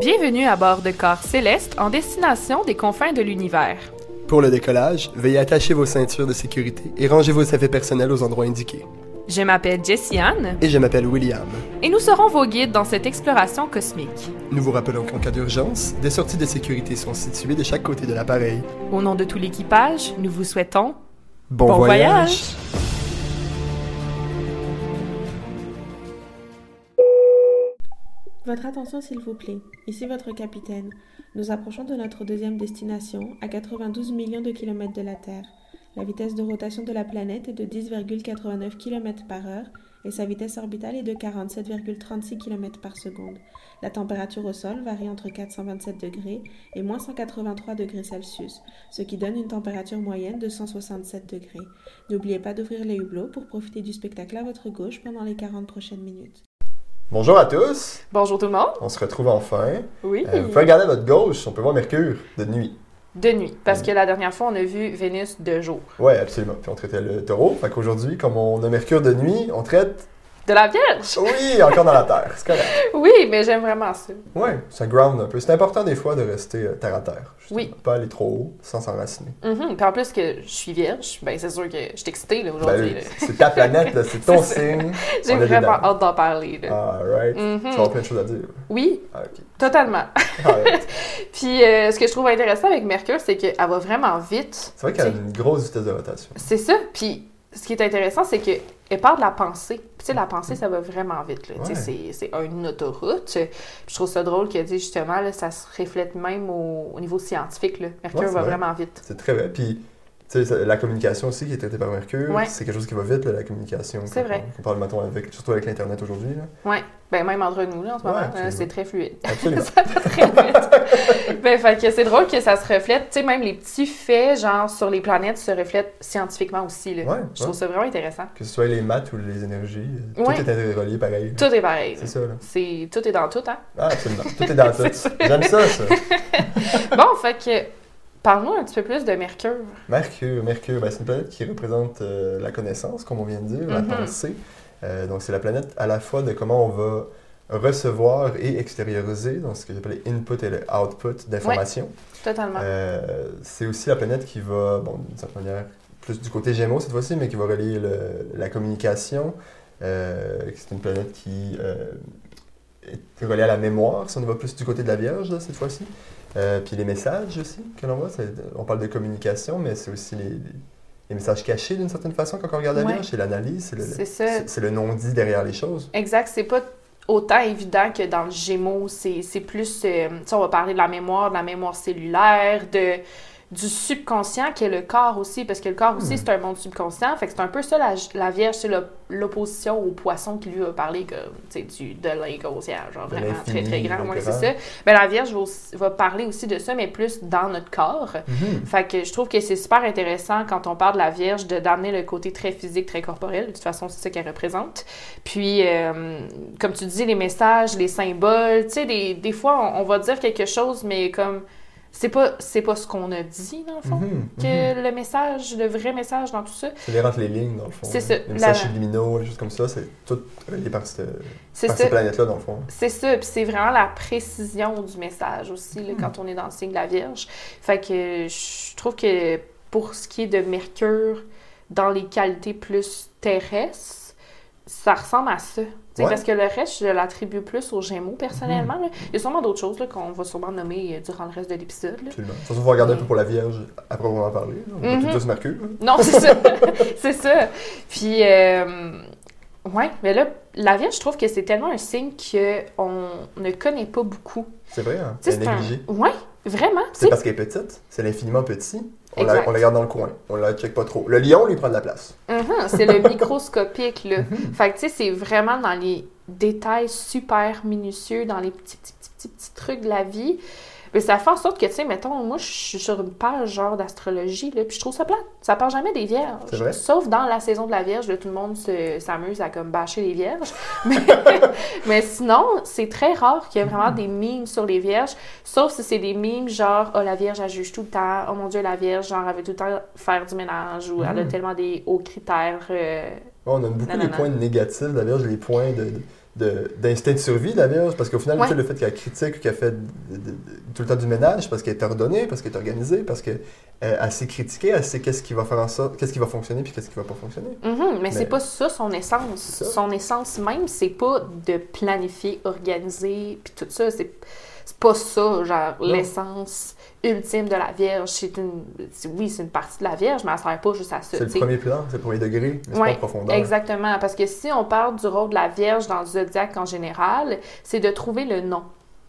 Bienvenue à bord de Corps Céleste en destination des confins de l'univers. Pour le décollage, veuillez attacher vos ceintures de sécurité et ranger vos effets personnels aux endroits indiqués. Je m'appelle Jessie Anne Et je m'appelle William. et nous serons vos guides dans cette exploration cosmique. Nous vous rappelons qu'en cas d'urgence, des sorties de sécurité sont situées de chaque côté de l'appareil. Au nom de tout l'équipage, nous vous souhaitons Bon, Bon voyage. voyage. Votre attention s'il vous plaît. Ici votre capitaine. Nous approchons de notre deuxième destination, à 92 millions de kilomètres de la Terre. La vitesse de rotation de la planète est de 10,89 km par heure et sa vitesse orbitale est de 47,36 km par seconde. La température au sol varie entre 427 degrés et moins 183 degrés Celsius, ce qui donne une température moyenne de 167 degrés. N'oubliez pas d'ouvrir les hublots pour profiter du spectacle à votre gauche pendant les 40 prochaines minutes. Bonjour à tous, Bonjour tout le monde. on se retrouve enfin. Oui. Euh, vous pouvez regarder à votre gauche, on peut voir Mercure de nuit. De nuit, parce que la dernière fois, on a vu Vénus de jour. Ouais, absolument. Puis on traitait le taureau. Fait qu'aujourd'hui, comme on a Mercure de nuit, on traite. De la Vierge! Oui, encore dans la Terre. C'est correct. Oui, mais j'aime vraiment ça. Ouais, ça ground un peu. C'est important des fois de rester euh, terre à terre. justement. Oui. Pas aller trop haut sans s'enraciner. Mhm. Puis en plus que je suis vierge, ben c'est sûr que je suis excitée Ben aujourd'hui. oui, c'est ta planète, c'est ton signe. J'ai vraiment hâte d'en parler. Là. Alright. Mhm. Tu vas avoir plein de choses à dire. Oui, Ah, totalement. Alright. Puis euh, ce que je trouve intéressant avec Mercure, c'est qu'elle va vraiment vite. C'est vrai qu'elle a une grosse vitesse de rotation. C'est ça. Puis ce qui est intéressant, c'est qu'elle part de la pensée. Puis tu sais, la pensée, ça va vraiment vite. Là. Tu sais, Ouais. C'est c'est une autoroute. Puis je trouve ça drôle que, tu sais, justement, là, ça se reflète même au, au niveau scientifique. Là. Mercure Ouais, va vrai. vraiment vite. C'est très vrai. Puis, sais, la communication aussi qui est traitée par Mercure, Ouais. c'est quelque chose qui va vite, là, la communication. C'est vrai. On, on parle, mettons, avec, surtout avec l'Internet aujourd'hui. Ouais. Ben, même entre nous, là, en ce moment, c'est très fluide. Absolument. ça va très vite. ben, fait que c'est drôle que ça se reflète. Tu sais, même les petits faits, genre, sur les planètes, se reflètent scientifiquement aussi. Là. Ouais, Je trouve ça vraiment intéressant. Que ce soit les maths ou les énergies, euh, tout est interrelié pareil. Tout est pareil. C'est ça, là. C'est tout est dans tout, hein. Ah, absolument. Tout est dans tout. J'aime ça, ça. bon, fait que parle-nous un petit peu plus de Mercure. Mercure, Mercure, ben, c'est une planète qui représente euh, la connaissance, comme on vient de dire, la Mhm. pensée. Euh, donc, c'est la planète à la fois de comment on va recevoir et extérioriser, donc ce que j'appelle les input et le output d'informations. Totalement. Euh, c'est aussi la planète qui va, bon, d'une certaine manière, plus du côté Gémeaux cette fois-ci, mais qui va relier le- la communication. C'est une planète qui est reliée à la mémoire, si on va plus du côté de la Vierge là, cette fois-ci. Euh, puis les messages aussi que l'on voit, c'est- on parle de communication, mais c'est aussi les, messages cachés d'une certaine façon quand on regarde la Ouais. Vierge, c'est l'analyse, c'est le, le non-dit derrière les choses. Exact. C'est pas autant évident que dans le Gémeaux. C'est plus. euh, on va parler de la mémoire, de la mémoire cellulaire, de du subconscient qui est le corps aussi, parce que le corps aussi, Hmm. c'est un monde subconscient. Fait que c'est un peu ça, la, la Vierge, c'est l'opposition au poisson qui lui va parler comme, tu sais, du, de l'inconscient, genre De vraiment très, très grand. Ouais, c'est ça. Mais la Vierge va, aussi- va parler aussi de ça, mais plus dans notre corps. Fait que je trouve que c'est super intéressant quand on parle de la Vierge de d'amener le côté très physique, très corporel. De toute façon, c'est ça qu'elle représente. Puis, euh, comme tu dis, les messages, les symboles, tu sais, des, des fois, on, on va dire quelque chose, mais comme c'est pas c'est pas ce qu'on a dit dans le fond. Mhm, Que mhm. le message, le vrai message dans tout ça, C'est les entre les lignes, dans le fond. C'est là. ça, Les messages subliminaux, les choses comme ça, c'est tout relié par cette, c'est par ces planètes-là, dans le fond. C'est ça, puis c'est vraiment la précision du message aussi, là, quand on est dans le signe de la Vierge. Fait que je trouve que pour ce qui est de Mercure, dans les qualités plus terrestres, ça ressemble à ça. Ouais. Parce que le reste, je l'attribue plus aux Gémeaux, personnellement. là. Il y a sûrement d'autres choses qu'on va sûrement nommer euh, durant le reste de l'épisode. Absolument. Ça, il faut regarder un peu pour la Vierge à proprement parler. On va Mhm. tout Mercure. Non, c'est ça. c'est ça. Puis, euh, ouais, mais là, la Vierge, je trouve que c'est tellement un signe qu'on ne connaît pas beaucoup. C'est vrai, hein? C'est c'est un- négligé. Ouais, vraiment. C'est parce qu'elle est petite. C'est l'infiniment petit. On la, Exact. on la garde dans le coin. On la check pas trop. Le lion, lui, prend de la place. Mhm, c'est le microscopique, là. Mhm. Fait que, tu sais, c'est vraiment dans les détails super minutieux, dans les petits, petits, petits, petits, petits trucs de la vie. Mais ça fait en sorte que, tu sais, mettons, moi, je suis sur une page genre d'astrologie, là, puis je trouve ça plate. Ça parle jamais des vierges. C'est vrai? Sauf dans la saison de la Vierge, là, tout le monde se- s'amuse à comme bâcher les vierges. Mais, mais sinon, c'est très rare qu'il y ait vraiment des mimes sur les vierges. Sauf si c'est des mimes genre, oh, la Vierge, elle juge tout le temps. Oh mon Dieu, la Vierge, genre, elle veut tout le temps faire du ménage ou elle a Mhm. tellement des hauts critères. euh, On a beaucoup les points négatifs la Vierge, les points de- d'instinct de, survie la Vierge, parce qu'au final, Ouais. le fait qu'elle critique, qu'elle fait de- de- de- tout le temps du ménage, parce qu'elle est ordonnée, parce qu'elle est organisée, parce qu'elle elle sait critiquer, elle sait qu'est-ce qui va faire en sorte, qu'est-ce qui va fonctionner, puis qu'est-ce qui va pas fonctionner. Mais, Mais- c'est pas ça son essence. Ça. Son essence même, c'est pas de planifier, organiser, puis tout ça. C'est pas ça, genre, l'essence ultime de la Vierge. C'est une... Oui, c'est une partie de la Vierge, mais elle sert pas juste à ça. C'est le premier plan, c'est le premier degré, mais Ouais, pas en profondeur. Exactement, parce que si on parle du rôle de la Vierge dans le zodiaque en général, c'est de trouver le nom.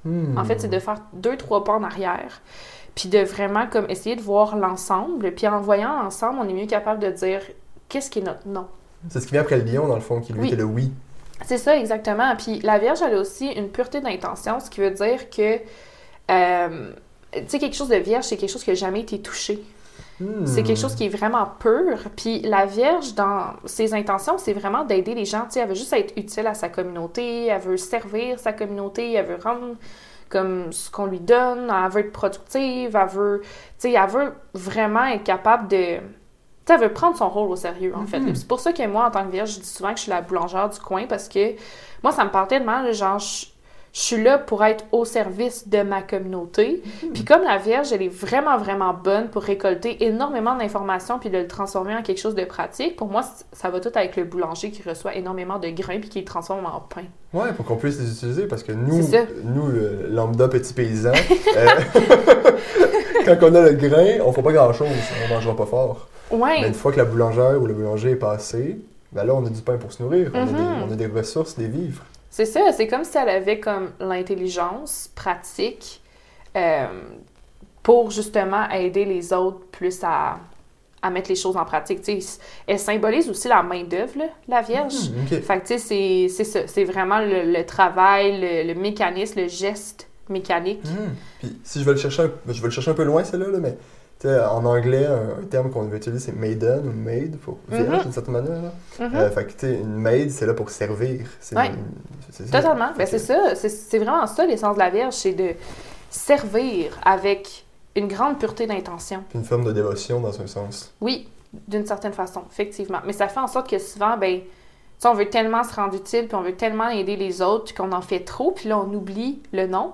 Hmm. En fait, c'est de faire deux, trois pas en arrière, puis de vraiment comme essayer de voir l'ensemble. Puis en voyant l'ensemble, on est mieux capable de dire qu'est-ce qui est notre nom? C'est ce qui vient après le lion, dans le fond, qui lui Oui. était le oui. C'est ça, exactement. Puis la Vierge, elle a aussi une pureté d'intention, ce qui veut dire que, euh, tu sais, quelque chose de vierge, c'est quelque chose qui n'a jamais été touché. C'est quelque chose qui est vraiment pur. Puis la Vierge, dans ses intentions, c'est vraiment d'aider les gens. Tu sais, elle veut juste être utile à sa communauté, elle veut servir sa communauté, elle veut rendre comme ce qu'on lui donne, elle veut être productive, elle veut, tu sais, elle veut vraiment être capable de... Elle veut prendre son rôle au sérieux, en fait. Mhm. C'est pour ça que moi, en tant que Vierge, je dis souvent que je suis la boulangère du coin parce que moi, ça me parle tellement, genre, je, je suis là pour être au service de ma communauté. Puis comme la Vierge, elle est vraiment, vraiment bonne pour récolter énormément d'informations puis de le transformer en quelque chose de pratique, pour moi, ça va tout avec le boulanger qui reçoit énormément de grains puis qui les transforme en pain. Ouais, pour qu'on puisse les utiliser, parce que nous, nous, le lambda petit paysan, euh, quand on a le grain, on fait pas grand-chose, on mangera pas fort. Ouais, Mais une fois que la boulangère ou le boulanger est passé, ben là, on a du pain pour se nourrir, on, a Mhm. des, on a des ressources, des vivres. c'est ça. C'est comme si elle avait comme l'intelligence pratique euh, pour justement aider les autres plus à, à mettre les choses en pratique. Tu sais, elle symbolise aussi la main-d'œuvre, la Vierge. Ok. Fait que, c'est- c'est ça. C'est vraiment le, le travail, le, le mécanisme, le geste mécanique. Hmm. Puis si je vais le chercher un, je vais le chercher un peu loin, celle-là, là, mais en anglais, un, terme qu'on veut utiliser, c'est maiden ou maid, pour vierge Mhm. d'une certaine manière. Là. Mhm. Euh, fait que une maid, c'est là pour servir. Une-. Totalement. Ben, c'est ça. C'est- vraiment ça, l'essence de la Vierge, c'est de servir avec une grande pureté d'intention. Une forme de dévotion dans un sens. Oui, d'une certaine façon, effectivement. Mais ça fait en sorte que souvent, ben, on veut tellement se rendre utile, puis on veut tellement aider les autres qu'on en fait trop, puis là, on oublie le non.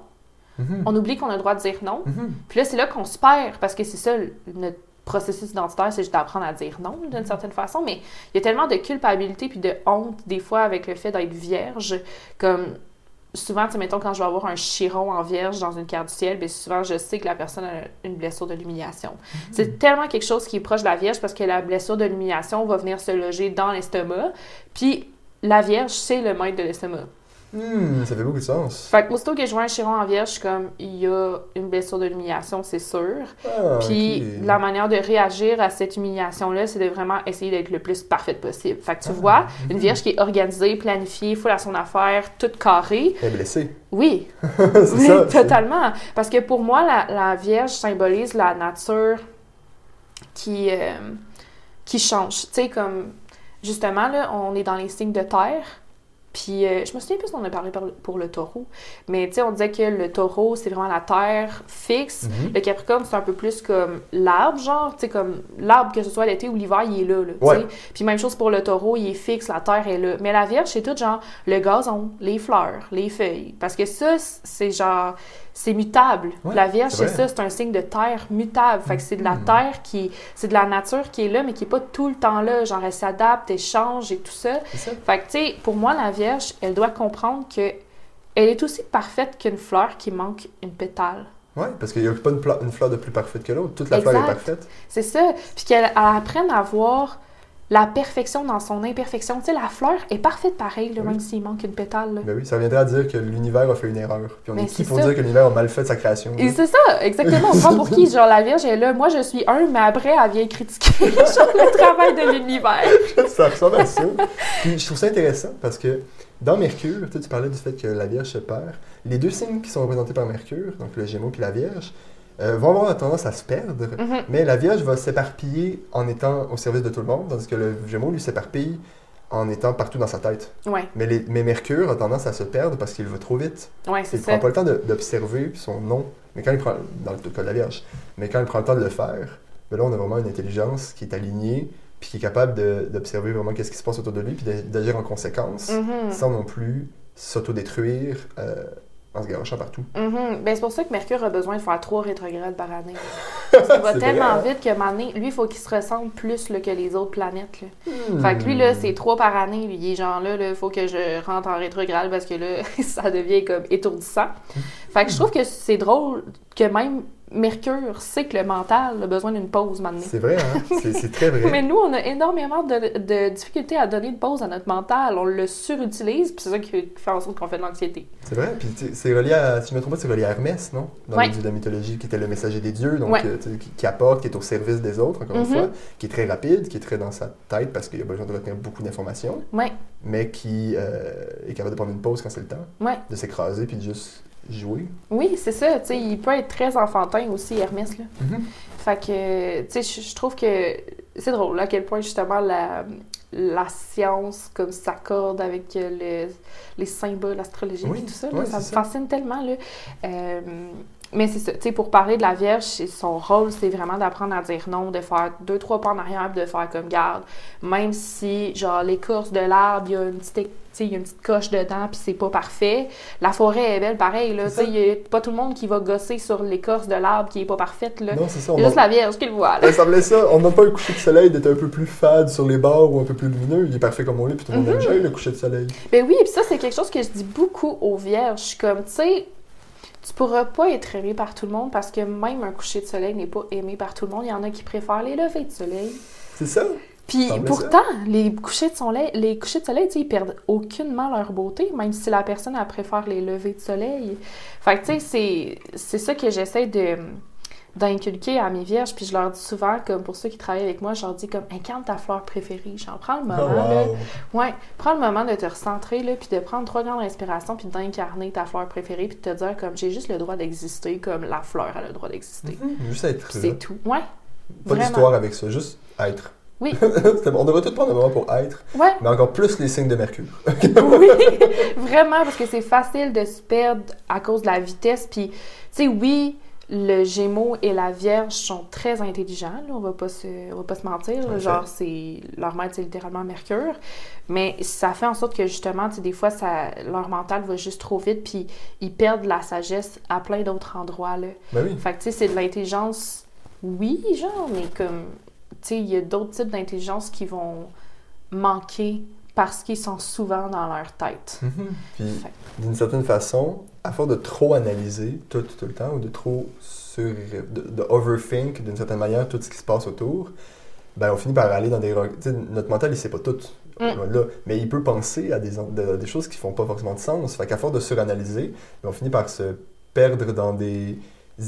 Mhm. On oublie qu'on a le droit de dire non. Mhm. Puis là, c'est là qu'on se perd, parce que c'est ça, le- notre processus identitaire, c'est juste d'apprendre à dire non, d'une certaine façon. Mais il y a tellement de culpabilité puis de honte, des fois, avec le fait d'être vierge. Comme souvent, tu sais, mettons, quand je vais avoir un chiron en vierge dans une carte du ciel, bien souvent, je sais que la personne a une blessure de l'humiliation. C'est tellement quelque chose qui est proche de la vierge parce que la blessure de l'humiliation va venir se loger dans l'estomac. Puis la vierge, c'est le maître de l'estomac. Hmm, ça fait beaucoup de sens. Fait que aussitôt que je vois un chiron en vierge, je suis comme, il y a une blessure de l'humiliation, c'est sûr. Ah, Puis la manière de réagir à cette humiliation-là, c'est de vraiment essayer d'être le plus parfaite possible. Fait que tu Ah, vois, une vierge qui est organisée, planifiée, full à son affaire, toute carrée, Elle est blessée. oui, c'est oui, ça. totalement. Parce que pour moi, la, la vierge symbolise la nature qui, euh, qui change. Tu sais, comme, justement, là, on est dans les signes de terre. Puis, euh, je me souviens plus on a parlé par- pour le taureau. Mais, tu sais, on disait que le taureau, c'est vraiment la terre fixe. Mhm. Le Capricorne, c'est un peu plus comme l'arbre, genre, tu sais, comme l'arbre, que ce soit l'été ou l'hiver, il est là, là, Ouais. Puis même chose pour le taureau, il est fixe, la terre est là. Mais la Vierge, c'est tout genre le gazon, les fleurs, les feuilles. Parce que ça, c'est genre, c'est mutable. Ouais, la Vierge, c'est ça, c'est un signe de terre mutable. Fait que c'est de la Mhm. terre qui, c'est de la nature qui est là, mais qui est pas tout le temps là. Genre, elle s'adapte, elle change et tout ça. Ça. Fait que, tu sais, pour moi, la Vierge, elle doit comprendre que elle est aussi parfaite qu'une fleur qui manque une pétale. Ouais, parce qu'il n'y a pas une, fleur de plus parfaite que l'autre. Toute la fleur est parfaite. C'est ça. Puis qu'elle elle apprenne à voir la perfection dans son imperfection. Tu sais, la fleur est parfaite pareil, là, Oui. même s'il manque une pétale. là. Ben oui, ça reviendrait à dire que l'univers a fait une erreur. Puis on Mais est qui c'est pour ça. dire que l'univers a mal fait sa création? Et c'est ça, exactement. On prend pour qui? Genre, la Vierge est là, moi je suis un, mais après, elle vient critiquer genre, le travail de l'univers. ça ressemble à ça. Puis je trouve ça intéressant parce que dans Mercure, tu parlais du fait que la Vierge se perd. Les deux signes qui sont représentés par Mercure, donc le Gémeaux puis la Vierge, euh, vont avoir tendance à se perdre. Mhm. Mais la Vierge va s'éparpiller en étant au service de tout le monde, tandis que le Gémeaux, lui, s'éparpille en étant partout dans sa tête. Ouais, Mais, les- mais Mercure a tendance à se perdre parce qu'il va trop vite. ouais, Il ça. prend pas le temps d'observer son nom, mais quand il prend, dans le cas de la Vierge, mais quand il prend le temps de le faire, ben là, on a vraiment une intelligence qui est alignée, puis qui est capable d'observer vraiment qu'est-ce qui se passe autour de lui, puis d'a- d'agir en conséquence, Mhm. sans non plus s'autodétruire euh, en se garochant partout. Mhm. Ben, c'est pour ça que Mercure a besoin de faire trois rétrogrades par année. Qu'il va tellement vrai, vite que lui, il faut qu'il se ressemble plus là, que les autres planètes. là. Hmm. Fait que lui, là, c'est trois par année. Lui, il est genre là, il faut que je rentre en rétrograde parce que là, ça devient comme étourdissant. Fait que je trouve que c'est drôle que même Mercure sait que le mental a besoin d'une pause maintenant. C'est vrai, hein? C'est- très vrai. Mais nous, on a énormément de, de difficultés à donner une pause à notre mental. On le surutilise, puis c'est ça qui fait en sorte qu'on fait de l'anxiété. C'est vrai, puis c'est relié à, si je me trompe pas, c'est relié à Hermès, non? Dans Ouais. les dieux de la mythologie, qui était le messager des dieux, donc Ouais. euh, qui, qui apporte, qui est au service des autres, encore une Mhm. fois, qui est très rapide, qui est très dans sa tête parce qu'il a besoin de retenir beaucoup d'informations, Ouais, mais qui euh, est capable de prendre une pause quand c'est le temps, de s'écraser puis de juste jouer. Oui, c'est ça. Il peut être très enfantin aussi, Hermès. Là. Mhm. Fait que, tu sais, je trouve que c'est drôle à quel point justement la, la science comme s'accorde avec euh, le- les symboles Oui, et tout ça. là. ça me fascine tellement. Là. Euh, mais c'est ça, tu sais, pour parler de la Vierge, son rôle, c'est vraiment d'apprendre à dire non, de faire deux, trois pas en arrière, de faire comme garde. Même si, genre, l'écorce de l'arbre, il y a une petite, tu sais, il y a une petite coche dedans, puis c'est pas parfait. La forêt est belle, pareil, là. Tu C'est sais, il y a pas tout le monde qui va gosser sur l'écorce de l'arbre qui est pas parfaite, là. Non, c'est ça. On juste a- la Vierge qui le voit, là. Ça semblait ça. On n'a pas un coucher de soleil d'être un peu plus fade sur les bords ou un peu plus lumineux. Il est parfait comme on l'est, puis tout le monde Mhm. aime jamais le coucher de soleil. Ben oui, puis ça, c'est quelque chose que je dis beaucoup aux vierges. Je suis comme, tu sais, tu pourras pas être aimé par tout le monde parce que même un coucher de soleil n'est pas aimé par tout le monde. Il y en a qui préfèrent les levées de soleil. C'est ça? Puis pourtant, les couchers de soleil, les couchers de soleil, tu sais, ils perdent aucunement leur beauté, même si la personne, elle préfère les levées de soleil. Fait que, tu sais, c'est- c'est ça que j'essaie de d'inculquer à mes vierges, puis je leur dis souvent, comme pour ceux qui travaillent avec moi, je leur dis comme, incarne ta fleur préférée. J'en prends le moment, Oh, là, wow. Ouais, prends le moment de te recentrer, là, puis de prendre trois grandes respirations, puis d'incarner ta fleur préférée, puis de te dire comme j'ai juste le droit d'exister, comme la fleur a le droit d'exister. Juste être là. c'est tout. Ouais. Pas d'histoire avec ça, juste être. Oui. On devrait tout prendre un moment pour être, Ouais, mais encore plus les signes de Mercure. oui, vraiment, parce que c'est facile de se perdre à cause de la vitesse. Puis, tu sais, oui, le Gémeaux et la Vierge sont très intelligents, là, on va pas se, on va pas se mentir. là, genre, c'est leur maître, c'est littéralement Mercure. Mais ça fait en sorte que justement, des fois, ça, leur mental va juste trop vite, puis ils perdent la sagesse à plein d'autres endroits. Là. Ben oui. Fait que, tu sais, c'est de l'intelligence, oui, genre, mais comme, tu sais, il y a d'autres types d'intelligence qui vont manquer parce qu'ils sont souvent dans leur tête. Mhm. Puis, d'une certaine façon, à force de trop analyser tout, tout le temps, ou de trop sur, de, de overthink d'une certaine manière tout ce qui se passe autour, ben on finit par aller dans des... notre mental, il sait pas tout, Mm. là, mais il peut penser à des, de- des choses qui font pas forcément de sens. Fait qu'à force de suranalyser, ben, on finit par se perdre dans des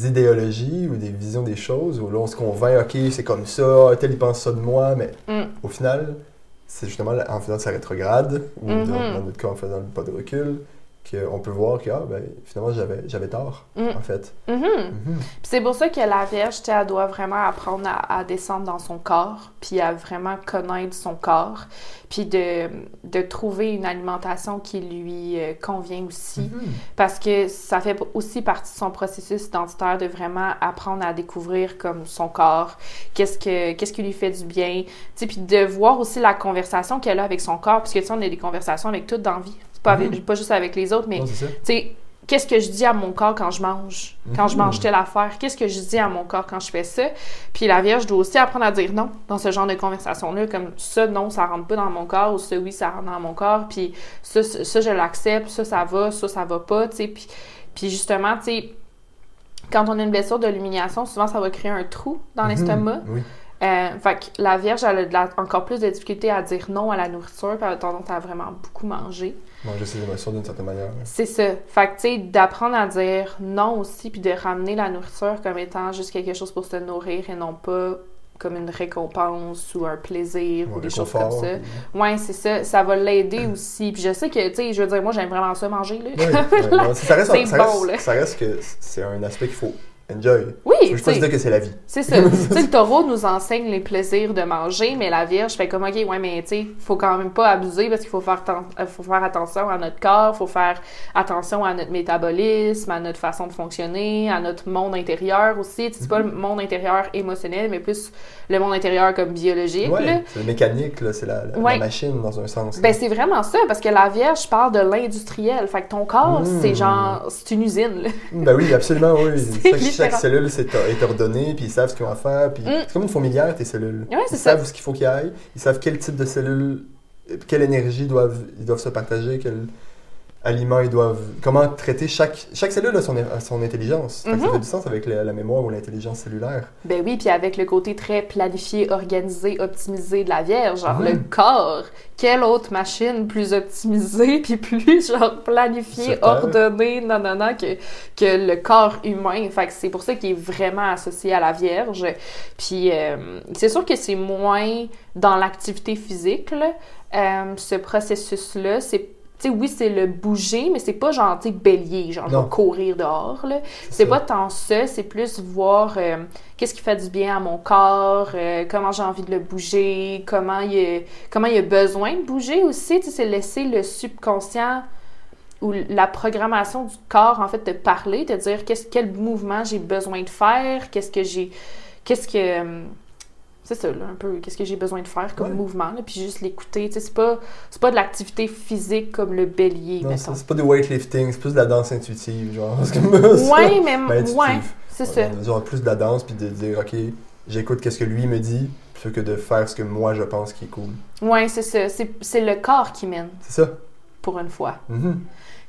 idéologies ou des visions des choses, où là, on se convainc, OK, c'est comme ça, tel, il pense ça de moi, mais Mm. au final, c'est justement en faisant sa rétrograde, ou dans, Mhm. dans notre cas en faisant le pas de recul, qu'on peut voir que ah, ben, finalement j'avais, j'avais tort, Mm. en fait. Mhm. Mhm. Puis c'est pour ça que la Vierge, elle doit vraiment apprendre à, à descendre dans son corps, puis à vraiment connaître son corps, puis de, de trouver une alimentation qui lui euh, convient aussi. Mhm. Parce que ça fait aussi partie de son processus identitaire de vraiment apprendre à découvrir comme son corps, qu'est-ce que qu'est-ce qui lui fait du bien, puis de voir aussi la conversation qu'elle a avec son corps, parce que tu sais, on a des conversations avec tout dans la vie. C'est pas, avec- pas juste avec les autres, mais tu sais, qu'est-ce que je dis à mon corps quand je mange, quand je Mhm. mange telle affaire, qu'est-ce que je dis à mon corps quand je fais ça? Puis la Vierge doit aussi apprendre à dire non dans ce genre de conversation-là, comme ça, non, ça rentre pas dans mon corps, ou ça, oui, ça rentre dans mon corps, puis ça, ça, ça, je l'accepte, ça, ça va, ça, ça va pas, tu sais. Puis, puis justement, tu sais, quand on a une blessure de l'humiliation, souvent, ça va créer un trou dans Mhm. l'estomac. Oui. Euh, fait que la Vierge, elle a de la- encore plus de difficulté à dire non à la nourriture, puis elle a tendance à vraiment beaucoup manger. Manger ses émotions d'une certaine manière. C'est ça. Fait que, tu sais, d'apprendre à dire non aussi, puis de ramener la nourriture comme étant juste quelque chose pour se nourrir et non pas comme une récompense ou un plaisir Ou ou des choses comme ça. Ouais, c'est ça. Ça va l'aider aussi. Puis je sais que, tu sais, je veux dire, moi, j'aime vraiment ça manger, là. Non, ça reste, C'est ça bon, là. ça reste que c'est un aspect qu'il faut enjoy. Oui, Je peux pas dire que c'est la vie. c'est ça. Tu sais, le taureau nous enseigne les plaisirs de manger, mais la Vierge fait comme, OK, ouais, mais tu sais, faut quand même pas abuser parce qu'il faut faire, euh, faut faire attention à notre corps, faut faire attention à notre métabolisme, à notre façon de fonctionner, à notre monde intérieur aussi. Tu sais, C'est pas le monde intérieur émotionnel, mais plus le monde intérieur comme biologique. Ouais, c'est le mécanique, c'est la, la- Ouais. la machine dans un sens. là. Ben, c'est vraiment ça, parce que la Vierge parle de l'industriel. Fait que ton corps, Mm. c'est genre, c'est une usine, là. Ben oui, absolument, oui. Chaque, cellule est ordonnée, puis ils savent ce qu'ils ont à faire. Puis Mm. C'est comme une fourmilière, tes cellules. Ouais, ils ça. savent ce qu'il faut qu'ils aillent, ils savent quel type de cellules, euh, quelle énergie doivent, ils doivent se partager, quel aliment ils doivent. Comment traiter chaque. Chaque cellule a son, a son intelligence. Que Ça Mhm. fait du sens avec la, la mémoire ou l'intelligence cellulaire. Ben oui, puis avec le côté très planifié, organisé, optimisé de la Vierge, genre Mhm. le corps, quelle autre machine plus optimisée, puis plus genre planifiée, ordonnée, non, non, non, que, que le corps humain? Fait que c'est pour ça qu'il est vraiment associé à la Vierge. Puis euh, c'est sûr que c'est moins dans l'activité physique, là, euh, ce processus-là. C'est sais, oui, c'est le bouger, mais c'est pas genre, tu sais, bélier, genre, Non. courir dehors, là. C'est pas tant ça, c'est plus voir euh, qu'est-ce qui fait du bien à mon corps, euh, comment j'ai envie de le bouger, comment il, a, comment il a besoin de bouger aussi. Tu sais, c'est laisser le subconscient ou la programmation du corps, en fait, te parler, te dire qu'est-ce, quel mouvement j'ai besoin de faire, qu'est-ce que j'ai. Qu'est-ce que. C'est ça, là, un peu. Qu'est-ce que j'ai besoin de faire comme Ouais. mouvement, là, puis juste l'écouter. C'est pas, pas de l'activité physique comme le bélier, Non, c'est pas du weightlifting, c'est plus de la danse intuitive, genre. Ouais, mais. Ben, ouais, c'est ça. Genre plus de la danse, puis de dire, OK, j'écoute qu'est-ce que lui me dit, plutôt que de faire ce que moi je pense qui est cool. Ouais, c'est ça. C'est, le corps qui mène, C'est ça. pour une fois. Mhm.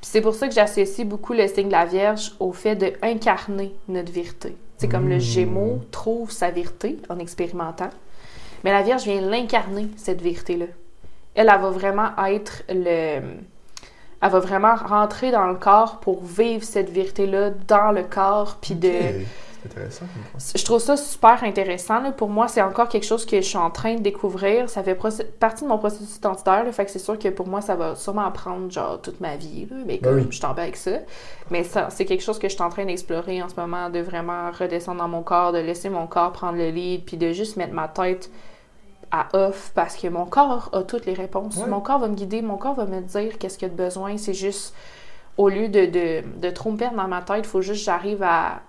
Puis c'est pour ça que j'associe beaucoup le signe de la Vierge au fait de incarner notre vérité. C'est comme le Mm. Gémeaux trouve sa vérité en expérimentant. Mais la Vierge vient l'incarner, cette vérité-là. Elle, elle va vraiment être le... Elle va vraiment rentrer dans le corps pour vivre cette vérité-là dans le corps, puis de... Intéressant. Je trouve ça super intéressant. là. Pour moi, c'est encore quelque chose que je suis en train de découvrir. Ça fait partie de mon processus identitaire. là. Fait que c'est sûr que pour moi, ça va sûrement prendre genre toute ma vie. là. Mais Ben comme oui. je suis en paix avec ça. Mais ça, c'est quelque chose que je suis en train d'explorer en ce moment, de vraiment redescendre dans mon corps, de laisser mon corps prendre le lead, puis de juste mettre ma tête à off parce que mon corps a toutes les réponses. Ouais. Mon corps va me guider, mon corps va me dire qu'est-ce qu'il y a de besoin. C'est juste, au lieu de, de, de trop me perdre dans ma tête, il faut juste que j'arrive à,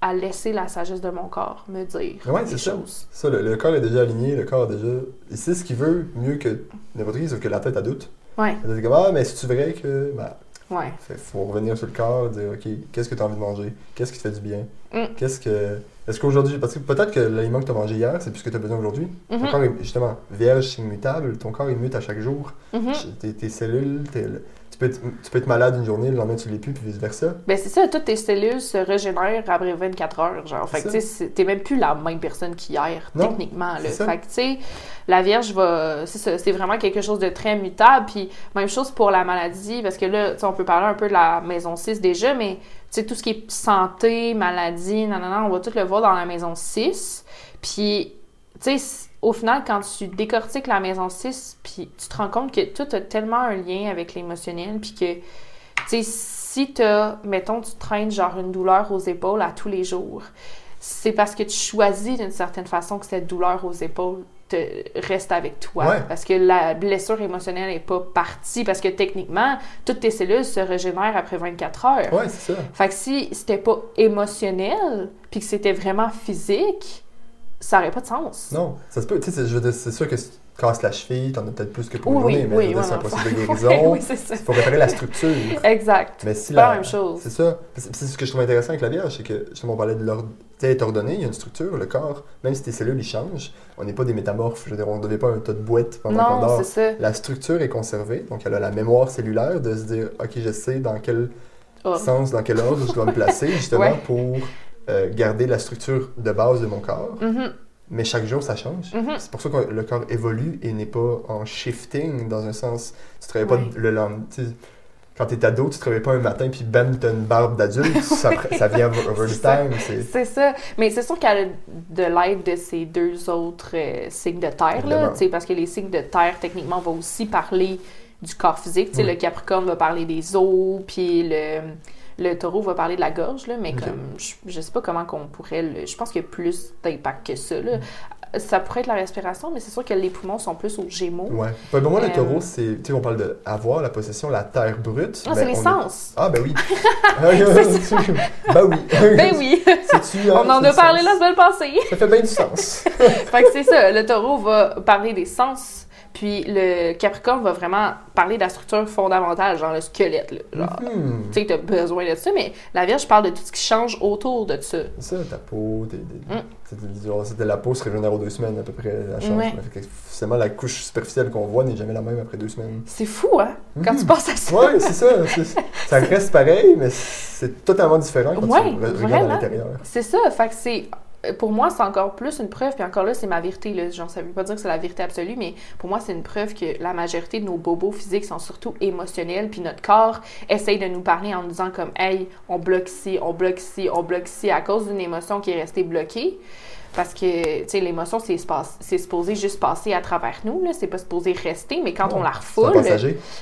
à laisser la sagesse de mon corps me dire Ouais, des c'est ça. choses. Ça, le, le corps est déjà aligné, le corps a déjà. Il sait ce qu'il veut mieux que n'importe qui, sauf que la tête a doute. Ouais, Elle dit comme Ah, mais c'est-tu vrai que. Ben, ouais. fait- faut revenir sur le corps, dire Ok, qu'est-ce que tu as envie de manger? Qu'est-ce qui te fait du bien? Mm. Qu'est-ce que. Est-ce qu'aujourd'hui. Parce que peut-être que l'aliment que tu as mangé hier, c'est plus ce que tu as besoin aujourd'hui. Ton Mhm, corps est, justement, vierge, immutable, ton corps il mute à chaque jour. mhm. Tes, tes cellules, tes- tu, peux être, tu peux être malade une journée, le lendemain tu l'es plus, puis vice-versa. Ben c'est ça, toutes tes cellules se régénèrent après 24 heures, genre. Fait que, t'es même plus la même personne qu'hier, techniquement, là. Fait que, tu sais, la Vierge va... C'est vraiment quelque chose de très mutable, puis même chose pour la maladie, parce que là, on peut parler un peu de la maison 6 déjà, mais, tu sais, tout ce qui est santé, maladie, non, on va tout le voir dans la maison 6, puis, tu sais, au final, quand tu décortiques la maison 6, puis tu te rends compte que tout a tellement un lien avec l'émotionnel, puis que, tu sais, si t'as, mettons, tu traînes genre une douleur aux épaules à tous les jours, c'est parce que tu choisis d'une certaine façon que cette douleur aux épaules te reste avec toi. Ouais. Parce que la blessure émotionnelle n'est pas partie, parce que techniquement, toutes tes cellules se régénèrent après 24 heures. Ouais, c'est ça. Fait que si c'était pas émotionnel, puis que c'était vraiment physique, ça aurait pas de sens. Non, ça se peut. Tu sais, c'est- sûr que si tu casses la cheville, t'en as peut-être plus que pour Oui, une journée, oui, mais oui, c'est un processus de guérison. oui, c'est ça. Il faut réparer la structure. Exact. Mais si C'est pas la, même chose. C'est ça. C'est ce que je trouve intéressant avec la Vierge, c'est que justement on parlait de l'ordre. Tu sais, ordonné, il y a une structure, le corps, même si tes cellules ils changent, on n'est pas des métamorphes. Je veux dire, on ne devait pas un tas de boîtes pendant qu'on Non, dort. c'est ça. La structure est conservée, donc elle a la mémoire cellulaire de se dire, ok, je sais dans quel Oh. sens, dans quel ordre je dois me placer, justement Ouais. pour euh, garder la structure de base de mon corps. Mhm, Mais chaque jour, ça change. mhm. C'est pour ça que le corps évolue et n'est pas en shifting dans un sens. Tu travailles pas le lendemain. Quand t'es ado, tu travailles pas un matin puis bam, t'as une barbe d'adulte. ça, ça vient over the time. c'est- ça. Mais c'est sûr qu'elle a de l'aide de ces deux autres euh, signes de terre, là, parce que les signes de terre, techniquement, vont aussi parler du corps physique. Oui. Le Capricorne va parler des os, puis le, le taureau va parler de la gorge, là, mais comme, je, je sais pas comment qu'on pourrait le... Je pense qu'il y a plus d'impact que ça, là. Ça pourrait être la respiration, mais c'est sûr que les poumons sont plus aux gémeaux. Ouais. Pour moi, le Euh, taureau, c'est. Tu sais, on parle de avoir la possession, la terre brute. Ah, c'est les est- sens! Ah, ben oui. ben oui. Ben oui! Hein, On en a parlé la semaine passée! Ça fait bien du sens. fait que c'est ça, le taureau va parler des sens, puis le capricorne va vraiment parler de la structure fondamentale, genre le squelette, là. Genre, Mhm. tu sais, t'as besoin de ça, mais la Vierge parle de tout ce qui change autour de ça. C'est ça, ta peau, tes, tes- Mm. c'était- genre, c'était la peau se régénère aux deux semaines à peu près, la change. Ouais. Mais fait que Forcément, la couche superficielle qu'on voit n'est jamais la même après deux semaines. C'est fou, hein? Quand Mhm. tu penses à ça. Ouais, c'est ça. c'est- Ça reste pareil, mais c'est totalement différent quand Ouais, tu re- regardes à l'intérieur. C'est ça, fait que c'est. Pour moi, c'est encore plus une preuve, puis encore là, c'est ma vérité. Là. Genre, ça veut pas dire que c'est la vérité absolue, mais pour moi, c'est une preuve que la majorité de nos bobos physiques sont surtout émotionnels, puis notre corps essaye de nous parler en nous disant comme Hey, on bloque ici, on bloque ici, on bloque ici, à cause d'une émotion qui est restée bloquée. Parce que, tu sais, l'émotion, c'est supposé juste passer à travers nous, là. C'est pas supposé rester, mais quand on la refoule.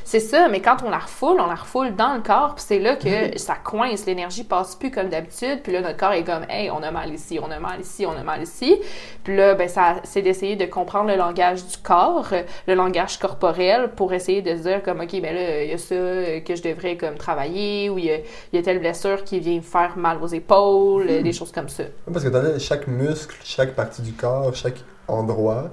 C'est ça, mais quand on la refoule, on la refoule dans le corps, puis c'est là que ça coince, l'énergie passe plus comme d'habitude, puis là notre corps est comme hey, on a mal ici, on a mal ici, on a mal ici. Puis là ben ça c'est d'essayer de comprendre le langage du corps, le langage corporel pour essayer de se dire comme OK, ben là il y a ça que je devrais comme travailler ou il y a, il y a telle blessure qui vient me faire mal aux épaules, euh, des choses comme ça. Parce que t'as chaque muscle, chaque partie du corps, chaque endroit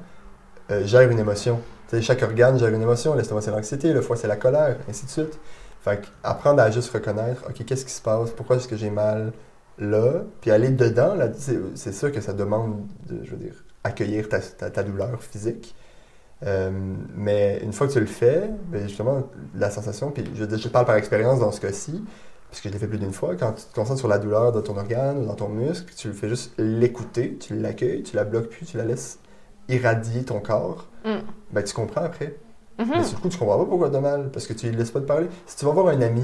euh, gère une émotion. Chaque organe gère une émotion. L'estomac, c'est l'anxiété, le foie, c'est la colère, ainsi de suite. Fait apprendre à juste reconnaître, OK, qu'est-ce qui se passe? Pourquoi est-ce que j'ai mal là? Puis aller dedans, là, c'est sûr que ça demande, de, je veux dire, accueillir ta, douleur physique. Euh, mais une fois que tu le fais, ben justement, la sensation, puis je parle par expérience dans ce cas-ci, parce que je l'ai fait plus d'une fois, quand tu te concentres sur la douleur de ton organe ou dans ton muscle, puis tu le fais juste l'écouter, tu l'accueilles, tu la bloques plus, tu la laisses irradier ton corps, Mm. ben tu comprends après. Mhm. Mais du coup, tu comprends pas pourquoi t'as mal, parce que tu lui laisses pas te parler. Si tu vas voir un ami,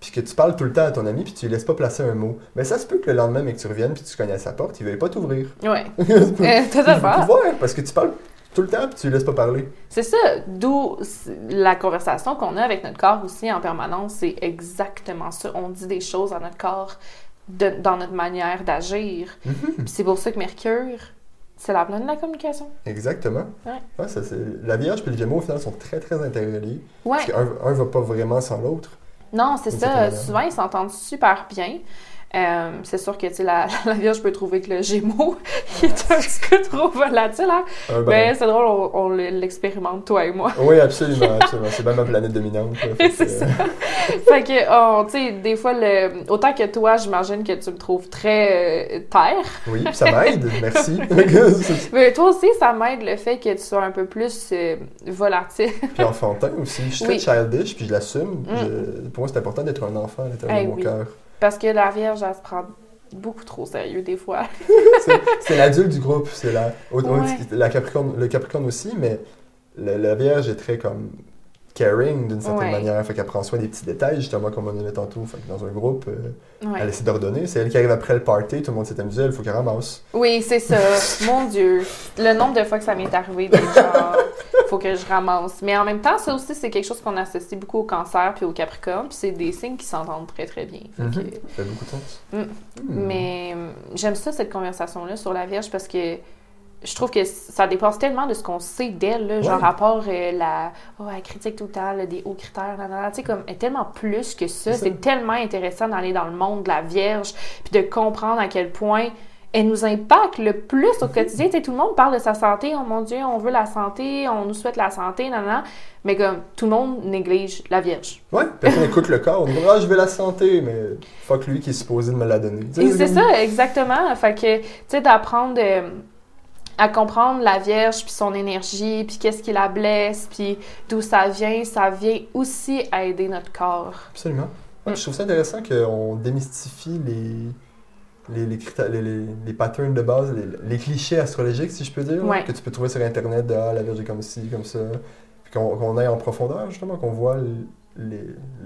puis que tu parles tout le temps à ton ami, puis tu lui laisses pas placer un mot, ben ça se peut que le lendemain, mais que tu reviennes, puis tu cognes à sa porte, il veuille pas t'ouvrir. Ouais. Euh, totalement. voir, parce que tu parles tout le temps, puis tu lui laisses pas parler. C'est ça, d'où la conversation qu'on a avec notre corps aussi en permanence, c'est exactement ça. On dit des choses à notre corps de- dans notre manière d'agir. Mhm. C'est pour ça que Mercure, c'est la planète de la communication. Exactement. Ouais. ça, c'est... La Vierge et le Gémeaux, au final, sont très, très interreliés. Ouais, Parce qu'un un va pas vraiment sans l'autre. non, c'est ça. Souvent, ils s'entendent super bien. Euh, c'est sûr que la, la Vierge peut trouver que le Gémeaux il est un petit peu trop volatile. Hein? Un ben- Mais c'est drôle, on, on l'expérimente, toi et moi. Oui, absolument, absolument. C'est bien ma planète dominante. C'est ça. euh, fait que, oh, tu sais, des fois, le... autant que toi, j'imagine que tu me trouves très euh, terre. Oui, ça m'aide, merci. Mais toi aussi, ça m'aide le fait que tu sois un peu plus volatile. puis enfantin aussi. Je suis très childish, puis je l'assume. Mm. Je- Pour moi, c'est important d'être un enfant à l'intérieur Eh de mon oui. cœur. Parce que la Vierge, elle se prend beaucoup trop au sérieux des fois. C'est- l'adulte du groupe. C'est la, Ouais. la Capricorne, le Capricorne aussi, mais le- la Vierge est très comme caring d'une certaine Ouais. manière. Fait qu'elle prend soin des petits détails, justement, comme on en a tantôt. Fait que dans un groupe, euh, Ouais. elle essaie d'ordonner. C'est elle qui arrive après le party, tout le monde s'est amusé, il faut qu'elle ramasse. Oui, c'est ça. Mon Dieu. Le nombre de fois que ça m'est arrivé, genre, faut que je ramasse. Mais en même temps, ça aussi, c'est quelque chose qu'on associe beaucoup au cancer puis au capricorne. Puis c'est des signes qui s'entendent très, très bien. Fait que- Mhm. Ça fait beaucoup de sens. Mm. Hmm. Mais euh, j'aime ça, cette conversation-là sur la Vierge, parce que je trouve que ça dépasse tellement de ce qu'on sait d'elle, là, genre rapport euh, la oh, elle critique tout le temps, là, des hauts critères, tu sais, comme, elle est tellement plus que ça. C'est tellement intéressant d'aller dans le monde de la Vierge, puis de comprendre à quel point elle nous impacte le plus au quotidien. Tout le monde parle de sa santé, oh mon Dieu, on veut la santé, on nous souhaite la santé, nan, nan. mais comme tout le monde néglige la Vierge. Ouais, personne écoute le corps. On dit, ah, je veux la santé, mais fuck lui qui est supposé de me la donner. Et c'est comme- ça, exactement. Fait que, tu sais, d'apprendre euh, à comprendre la Vierge, puis son énergie, puis qu'est-ce qui la blesse, puis d'où ça vient, ça vient aussi à aider notre corps. Absolument. Ouais, Mm. Je trouve ça intéressant qu'on démystifie les, les, les, les, les- patterns de base, les, clichés astrologiques, si je peux dire, Ouais. que tu peux trouver sur Internet de ah, la Vierge est comme ci, comme ça. Puis qu'on qu'on aille en profondeur, justement, qu'on voit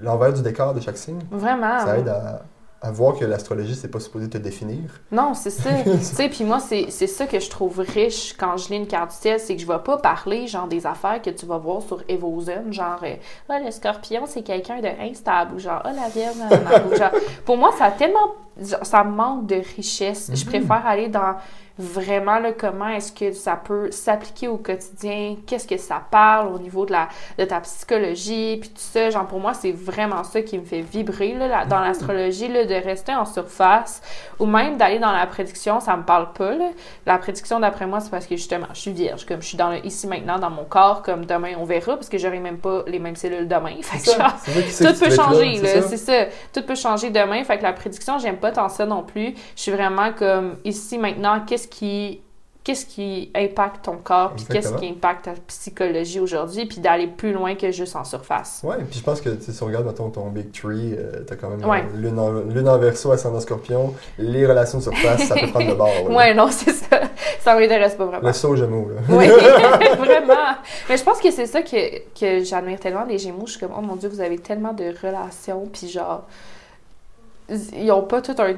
l'envers du décor de chaque signe. Vraiment. Ça aide à, à voir que l'astrologie, c'est pas supposé te définir. Non, c'est ça. tu sais, puis moi, c'est c'est ça que je trouve riche quand je lis une carte du ciel, c'est que je vais pas parler, genre, des affaires que tu vas voir sur Evozen, genre, euh, ah, le scorpion, c'est quelqu'un de instable, ou genre, ah, la vierge, nanana, ou genre, pour moi, ça a tellement, ça manque de richesse. Je Mhm. préfère aller dans vraiment, là, comment est-ce que ça peut s'appliquer au quotidien, qu'est-ce que ça parle au niveau de, la, de ta psychologie, puis tout ça. Genre, pour moi, c'est vraiment ça qui me fait vibrer, là, la- dans Mhm. l'astrologie, là, de rester en surface, ou même d'aller dans la prédiction, ça me parle pas, là. La prédiction, d'après moi, c'est parce que, justement, je suis vierge, comme je suis dans le ici, maintenant, dans mon corps, comme demain, on verra, parce que j'aurai même pas les mêmes cellules demain. Fait que, genre, tout peut changer, c'est ça. c'est ça. Tout peut changer demain. Fait que la prédiction, j'aime pas tant ça non plus. Je suis vraiment comme ici, maintenant, qu'est-ce qui. Qu'est-ce qui impacte ton corps, puis qu'est-ce qui impacte ta psychologie aujourd'hui, puis d'aller plus loin que juste en surface. Ouais, puis je pense que tu si on regarde mettons, ton Big Tree, euh, t'as quand même Ouais. euh, lune, en, lune en verso, ascendant scorpion, les relations de surface, ça peut prendre le bord. Ouais, non, c'est ça. Ça m'intéresse pas vraiment. Le saut Gémeaux, là. Oui, vraiment. Mais je pense que c'est ça que, que j'admire tellement des Gémeaux. Je suis comme, oh mon Dieu, vous avez tellement de relations, puis genre, ils ont pas tout un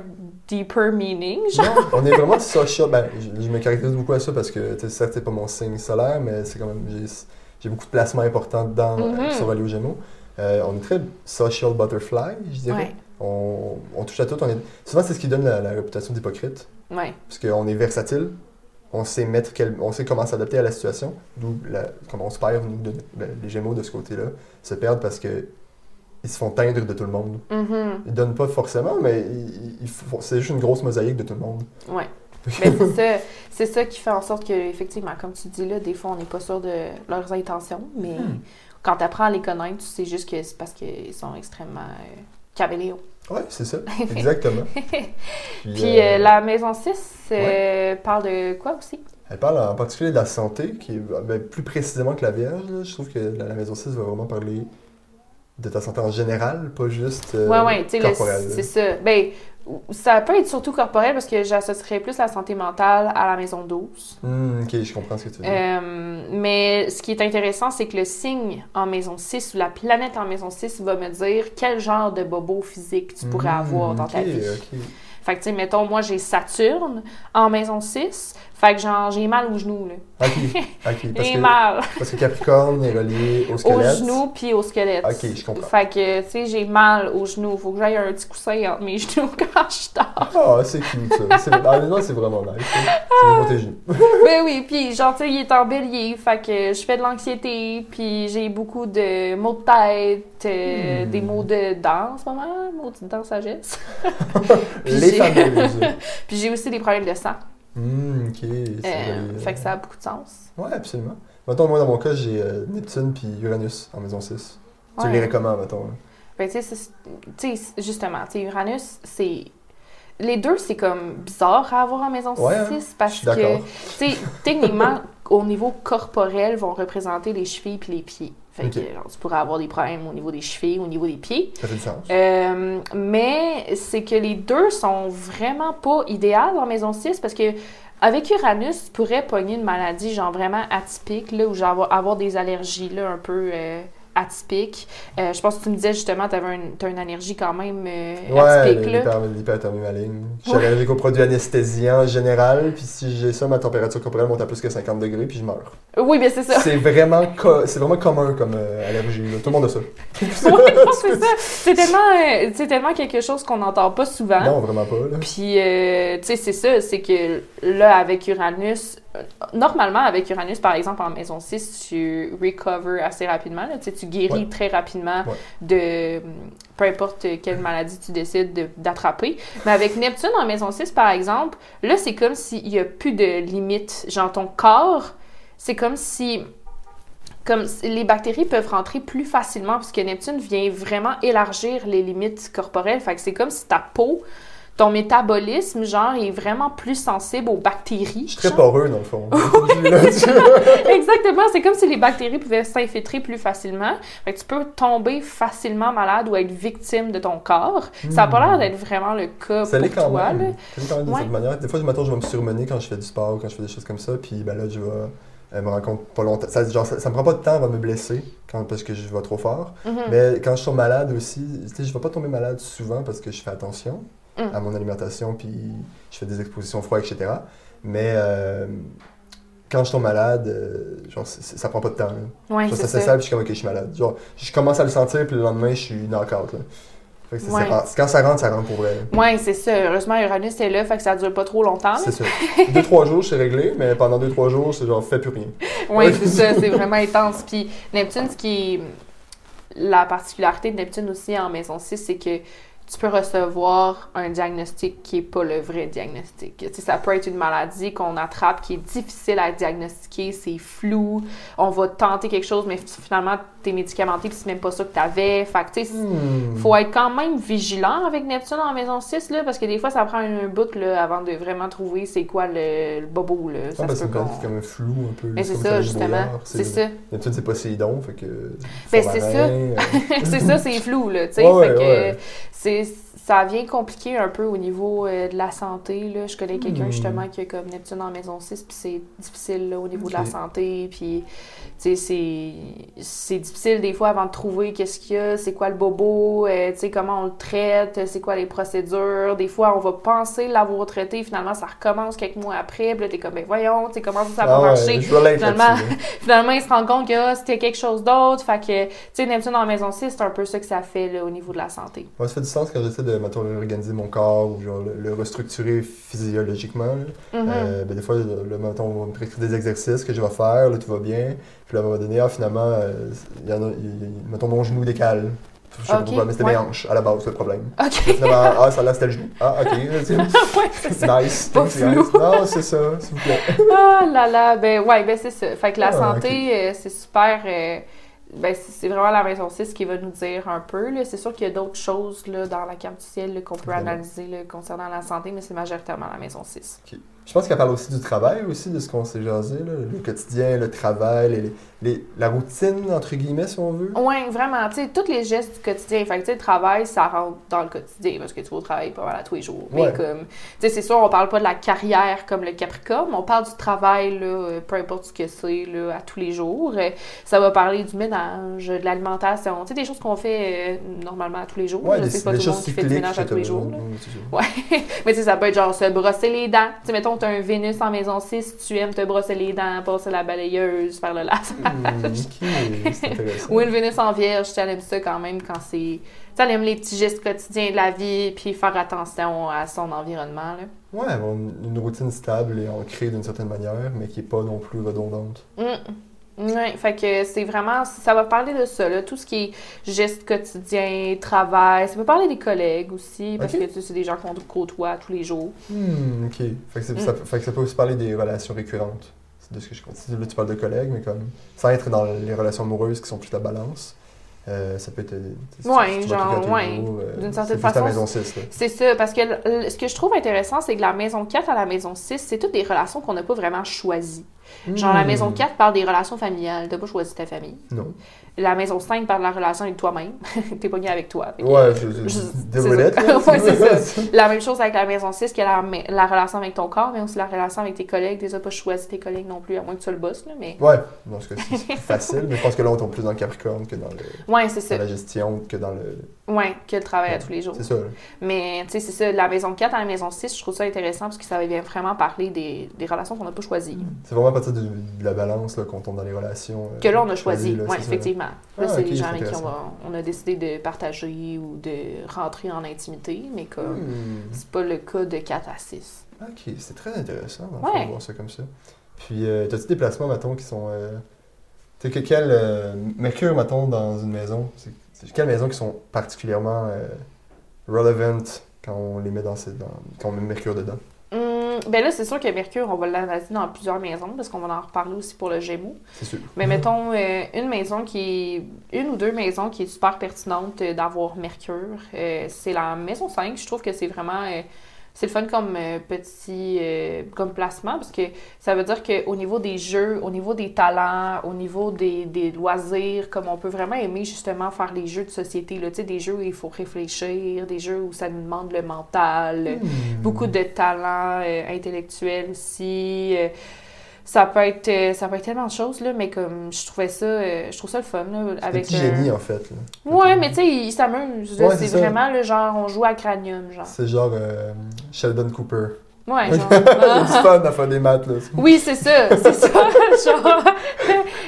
deeper meaning, genre. Non, on est vraiment social. Ben, je, je me caractérise beaucoup à ça parce que, certes, c'est pas mon signe solaire, mais c'est quand même. J'ai, beaucoup de placements importants dedans Mhm. euh, sur relié aux Gémeaux. Euh, on est très social butterfly, je dirais. Ouais, On, on touche à tout. On est... Souvent, c'est ce qui donne la, la réputation d'hypocrite. ouais. Parce qu'on est versatile. On sait, mettre quel- on sait comment s'adapter à la situation. D'où la- comment on se perd, nous, de- ben, les Gémeaux de ce côté-là, se perdent parce que ils se font teindre de tout le monde. Mhm. Ils donnent pas forcément, mais c'est juste une grosse mosaïque de tout le monde. Ouais. Mais c'est ça, c'est ça qui fait en sorte que, effectivement, comme tu dis là, des fois, on n'est pas sûr de leurs intentions, mais Hmm. quand tu apprends à les connaître, tu sais juste que c'est parce qu'ils sont extrêmement euh, caméléons. Ouais, c'est ça, exactement. Puis, Puis euh, euh, la maison 6 euh, parle de quoi aussi? Elle parle en particulier de la santé, qui est ben, plus précisément que la Vierge. là. Je trouve que la, la maison 6 va vraiment parler de ta santé en général, pas juste euh, ouais, ouais, tu sais, le- corporelle. c'est ça. Ben, ça peut être surtout corporel parce que j'associerais plus la santé mentale à la maison 12. Hmm, ok, je comprends ce que tu veux dire. Euh, mais ce qui est intéressant, c'est que le signe en maison 6 ou la planète en maison 6 va me dire quel genre de bobo physique tu pourrais Hmm, avoir dans ta vie. ok. Fait que, tu sais, mettons, moi, j'ai Saturne en maison 6. Fait que, genre, j'ai mal aux genoux, là. Ok, ok. Parce J'ai que, mal parce que Capricorne est relié au aux squelette. genoux puis au squelette. Ok, je comprends. Fait que, tu sais, j'ai mal aux genoux. Faut que j'aille un petit coussin entre mes genoux quand je dors. Ah, c'est cute ça. C'est, honnêtement, c'est vraiment nice. C'est tes genoux. ben oui, puis genre, tu sais, il est en bélier. Fait que je fais de l'anxiété, puis j'ai beaucoup de maux de tête, euh, Hmm. des maux de dents en ce moment, maux de dents sagesse. Puis Les j'ai-. Puis j'ai aussi des problèmes de sang. Hmm, ok. Euh, fait que ça a beaucoup de sens. Ouais, absolument. Mettons, moi, dans mon cas, j'ai euh, Neptune puis Uranus en maison 6. Tu les recommandes, mettons. là. Ben, tu sais, justement, tu Uranus, c'est. Les deux, c'est comme bizarre à avoir en maison 6 Ouais, hein, parce que, tu sais, techniquement, au niveau corporel, vont représenter les chevilles puis les pieds. Fait que, genre, tu pourrais avoir des problèmes au niveau des chevilles, au niveau des pieds. Ça fait du sens. Euh, mais c'est que les deux sont vraiment pas idéales en maison 6 parce que avec Uranus, tu pourrais pogner une maladie genre vraiment atypique, là, ou genre avoir des allergies là, un peu euh, atypiques. Euh, je pense que tu me disais justement que tu as une allergie quand même euh, Ouais, atypique. Là. l'hyper- l'hyperthermie maligne. Je suis Ouais. allergique aux produits anesthésiants en général, puis si j'ai ça, ma température corporelle monte à plus que 50 degrés, puis je meurs. Oui, mais c'est ça. C'est vraiment, co- vraiment commun comme euh, allergie. là. Tout le monde a ça. oui, c'est ça. C'est tellement, euh, c'est tellement quelque chose qu'on n'entend pas souvent. Non, vraiment pas. Là. Puis, tu sais, c'est ça, c'est que là, avec Uranus, normalement, avec Uranus, par exemple, en maison 6, tu recover assez rapidement. Là, tu guéris Ouais. très rapidement Ouais. de peu importe quelle maladie tu décides de- d'attraper. Mais avec Neptune en maison 6, par exemple, là, c'est comme s'il n'y a plus de limites. Genre, ton corps, c'est comme si comme les bactéries peuvent rentrer plus facilement parce que Neptune vient vraiment élargir les limites corporelles. Fait que c'est comme si ta peau, ton métabolisme, genre, est vraiment plus sensible aux bactéries. Je suis très poreux, dans le fond. Exactement, c'est comme si les bactéries pouvaient s'infiltrer plus facilement. Fait que tu peux tomber facilement malade ou être victime de ton corps. Ça n'a pas l'air d'être vraiment le cas Ça pour quand toi. là. même. Ça l'est quand même de Ouais. cette manière. Des fois, du matin, je vais me surmener quand je fais du sport, quand je fais des choses comme ça, puis ben là, je vais Elle me rencontre pas longtemps. Ça, genre, ça, ça me prend pas de temps avant de me blesser quand, parce que je vais trop fort. Mhm. Mais quand je tombe malade aussi, tu sais, je vais pas tomber malade souvent parce que je fais attention Mm. à mon alimentation, puis je fais des expositions froides, etc. Mais euh, quand je tombe malade, euh, genre, ça prend pas de temps. là. Ouais, Genre, ça ça. puis je suis comme, ok, je suis malade. Genre, je commence à le sentir, puis le lendemain, je suis knock-out. là. Fait que c'est- Ouais. c'est- quand ça rentre, ça rentre pour vrai. Ouais, c'est ça. Heureusement, Uranus est là, fait que ça dure pas trop longtemps. C'est ça. deux, trois jours, c'est réglé, mais pendant deux, trois jours, c'est genre, fais plus rien. Oui, Ouais. c'est ça, c'est vraiment intense. Puis Neptune, ce qui est la particularité de Neptune aussi en maison 6, c'est que tu peux recevoir un diagnostic qui est pas le vrai diagnostic. Tu sais, ça peut être une maladie qu'on attrape qui est difficile à diagnostiquer, c'est flou, on va tenter quelque chose, mais finalement, t'es médicamenté, puis c'est même pas ça que t'avais. Fait que, tu sais, Hmm. faut être quand même vigilant avec Neptune en maison 6, là, parce que des fois, ça prend un, bout là, avant de vraiment trouver c'est quoi le, le bobo. Là. Ça Ah, se c'est comme, qu'on- c'est comme un flou un peu. Mais c'est ça, justement. C'est ça. Neptune, c'est Poséidon, fait que. Ben, c'est ça. euh, c'est ça, c'est flou, là, tu sais. Ouais, fait ouais, que ouais. c'est, ça vient compliqué un peu au niveau euh, de la santé, là. Je connais quelqu'un, Hmm. justement, qui a comme Neptune en maison 6, puis c'est difficile, là, au niveau de la santé, puis, tu sais, c'est, difficile, des fois, avant de trouver qu'est-ce qu'il y a, c'est quoi le bobo, euh, tu sais, comment on le traite, c'est quoi les procédures. Des fois, on va penser l'avoir traité, finalement, ça recommence quelques mois après, puis là, t'es comme, ben voyons, tu sais, comment ça, ça va ah marcher? Finalement. Finalement, il se rend compte que ah, c'était quelque chose d'autre. Fait que, tu sais, Neptune en maison 6, c'est un peu ça que ça fait là, au niveau de la santé. Ouais, ça fait du sens quand j'essaie de mettons, réorganiser mon corps ou genre, le, restructurer physiologiquement. Mhm. Euh, ben, des fois, le, mettons, on va me prescrire des exercices que je vais faire, là, tout va bien. Puis là, à un moment donné, ah, finalement, euh, y en a, mettons, mon genou décale. Je sais pas pourquoi, mais c'était ouais. mes hanches à la base, c'est le problème. Finalement, ah, ça là, c'était le genou. Ah, ok. c'est- ouais, nice. Pas flou. Non, c'est ça, s'il vous plaît. Ah là là, ben ouais, ben c'est ça. Fait que la Ah, santé, euh, c'est super. euh, ben c'est vraiment la maison 6 qui va nous dire un peu. C'est sûr qu'il y a d'autres choses là, dans la carte du ciel qu'on peut analyser là, concernant la santé, mais c'est majoritairement la maison 6. Je pense qu'elle parle aussi du travail, aussi, de ce qu'on s'est jasé, là, le quotidien, le travail, les, les- la routine, entre guillemets, si on veut? Oui, vraiment. Tu sais, tous les gestes du quotidien. Fait que, tu sais, le travail, ça rentre dans le quotidien parce que tu vas au travail pas mal à tous les jours. Mais comme, tu sais, c'est sûr, on parle pas de la carrière comme le Capricorne, on parle du travail, là, euh, peu importe ce que c'est, là, à tous les jours. Euh, Ça va parler du ménage, de l'alimentation, tu sais, des choses qu'on fait euh, normalement à tous les jours. Ouais, des, pas des tout le monde qui fait du ménage à tous les jours. là. Ouais, mais tu sais, ça peut être genre se brosser les dents. Tu sais, mettons, t'as un Vénus en maison 6, tu aimes te brosser les dents, passer la balayeuse, faire le lasage. Ou une Vénus en vierge, elle aime ça quand même quand c'est. Elle aime les petits gestes quotidiens de la vie, puis faire attention à son environnement. Là. Ouais, avoir une, routine stable et ancrée d'une certaine manière, mais qui n'est pas non plus redondante. Mm. Ouais, fait que c'est vraiment. Ça va parler de ça, là, tout ce qui est gestes quotidiens, travail. Ça peut parler des collègues aussi, parce que tu sais, c'est des gens qu'on côtoie tous les jours. Hmm, ok. Fait que, Mm. ça, fait que ça peut aussi parler des relations récurrentes. De ce que je comprends. Là, tu parles de collègues, mais comme sans être dans les relations amoureuses qui sont plus la balance. euh, ça peut être. euh, Ouais, si genre, ouais, euh, d'une certaine façon, maison 6, là. C'est ça, parce que le- le- ce que je trouve intéressant, c'est que la maison 4 à la maison 6, c'est toutes des relations qu'on n'a pas vraiment choisies. Genre, la Hmm. maison 4 parle des relations familiales. T'as pas choisi ta famille. Non. La maison 5 parle de la relation avec toi-même. T'es pogné avec toi. Fait que- Ouais, c'est ça. Ouais. La même chose avec la maison 6, qui est la, la relation avec ton corps, mais aussi la relation avec tes collègues. N'as pas choisi tes collègues non plus, à moins que tu le boss, là, mais... Ouais, dans ce cas-ci, c'est facile, mais je pense que là, on tombe plus dans le Capricorne que dans, le, Ouais, dans la gestion, que dans le. Ouais, que le travail à tous les jours. C'est ça. Mais, tu sais, c'est ça. La maison 4 à la maison 6, je trouve ça intéressant parce que ça vient vraiment parler des, des relations qu'on n'a pas choisies. C'est vraiment à partir de, de la balance là, qu'on tombe dans les relations. euh, Que là, on a choisi, là, oui, c'est là. effectivement. Là, Ah, c'est ok, les gens c'est avec qui on, intéressant. va- on a décidé de partager ou de rentrer en intimité, mais comme Hmm. c'est pas le cas de 4 à 6. Ok, c'est très intéressant Ouais. de voir ça comme ça. Puis, euh, t'as-tu des placements, mettons, qui sont. Euh... Tu sais, que quel. euh, Mercure, mettons, dans une maison, c'est c'est quelles maisons qui sont particulièrement euh, relevant quand on les met dans, ces, dans quand on met Mercure dedans? Ben là, c'est sûr que Mercure, on va l'analyser dans plusieurs maisons parce qu'on va en reparler aussi pour le Gémeaux. C'est sûr. Mais mettons euh, une maison qui est. Une ou deux maisons qui est super pertinente euh, d'avoir Mercure. euh, c'est la maison 5. Je trouve que c'est vraiment. Euh, c'est le fun comme euh, petit euh, comme placement parce que ça veut dire qu'au niveau des jeux, au niveau des talents, au niveau des, des loisirs, comme on peut vraiment aimer justement faire les jeux de société, là, tu sais, des jeux où il faut réfléchir, des jeux où ça nous demande le mental, Hmm. beaucoup de talents euh, intellectuels aussi. Ça peut être euh, ça peut être tellement de choses là mais comme je trouvais ça euh, je trouve ça le fun là, C'est avec petit euh, génie, en fait. là. ouais mais tu sais il s'amuse. Ouais, c'est vraiment le genre on joue à cranium genre C'est genre euh, Sheldon Cooper. Ouais genre y a du fun à faire des maths, là. oui c'est ça c'est ça genre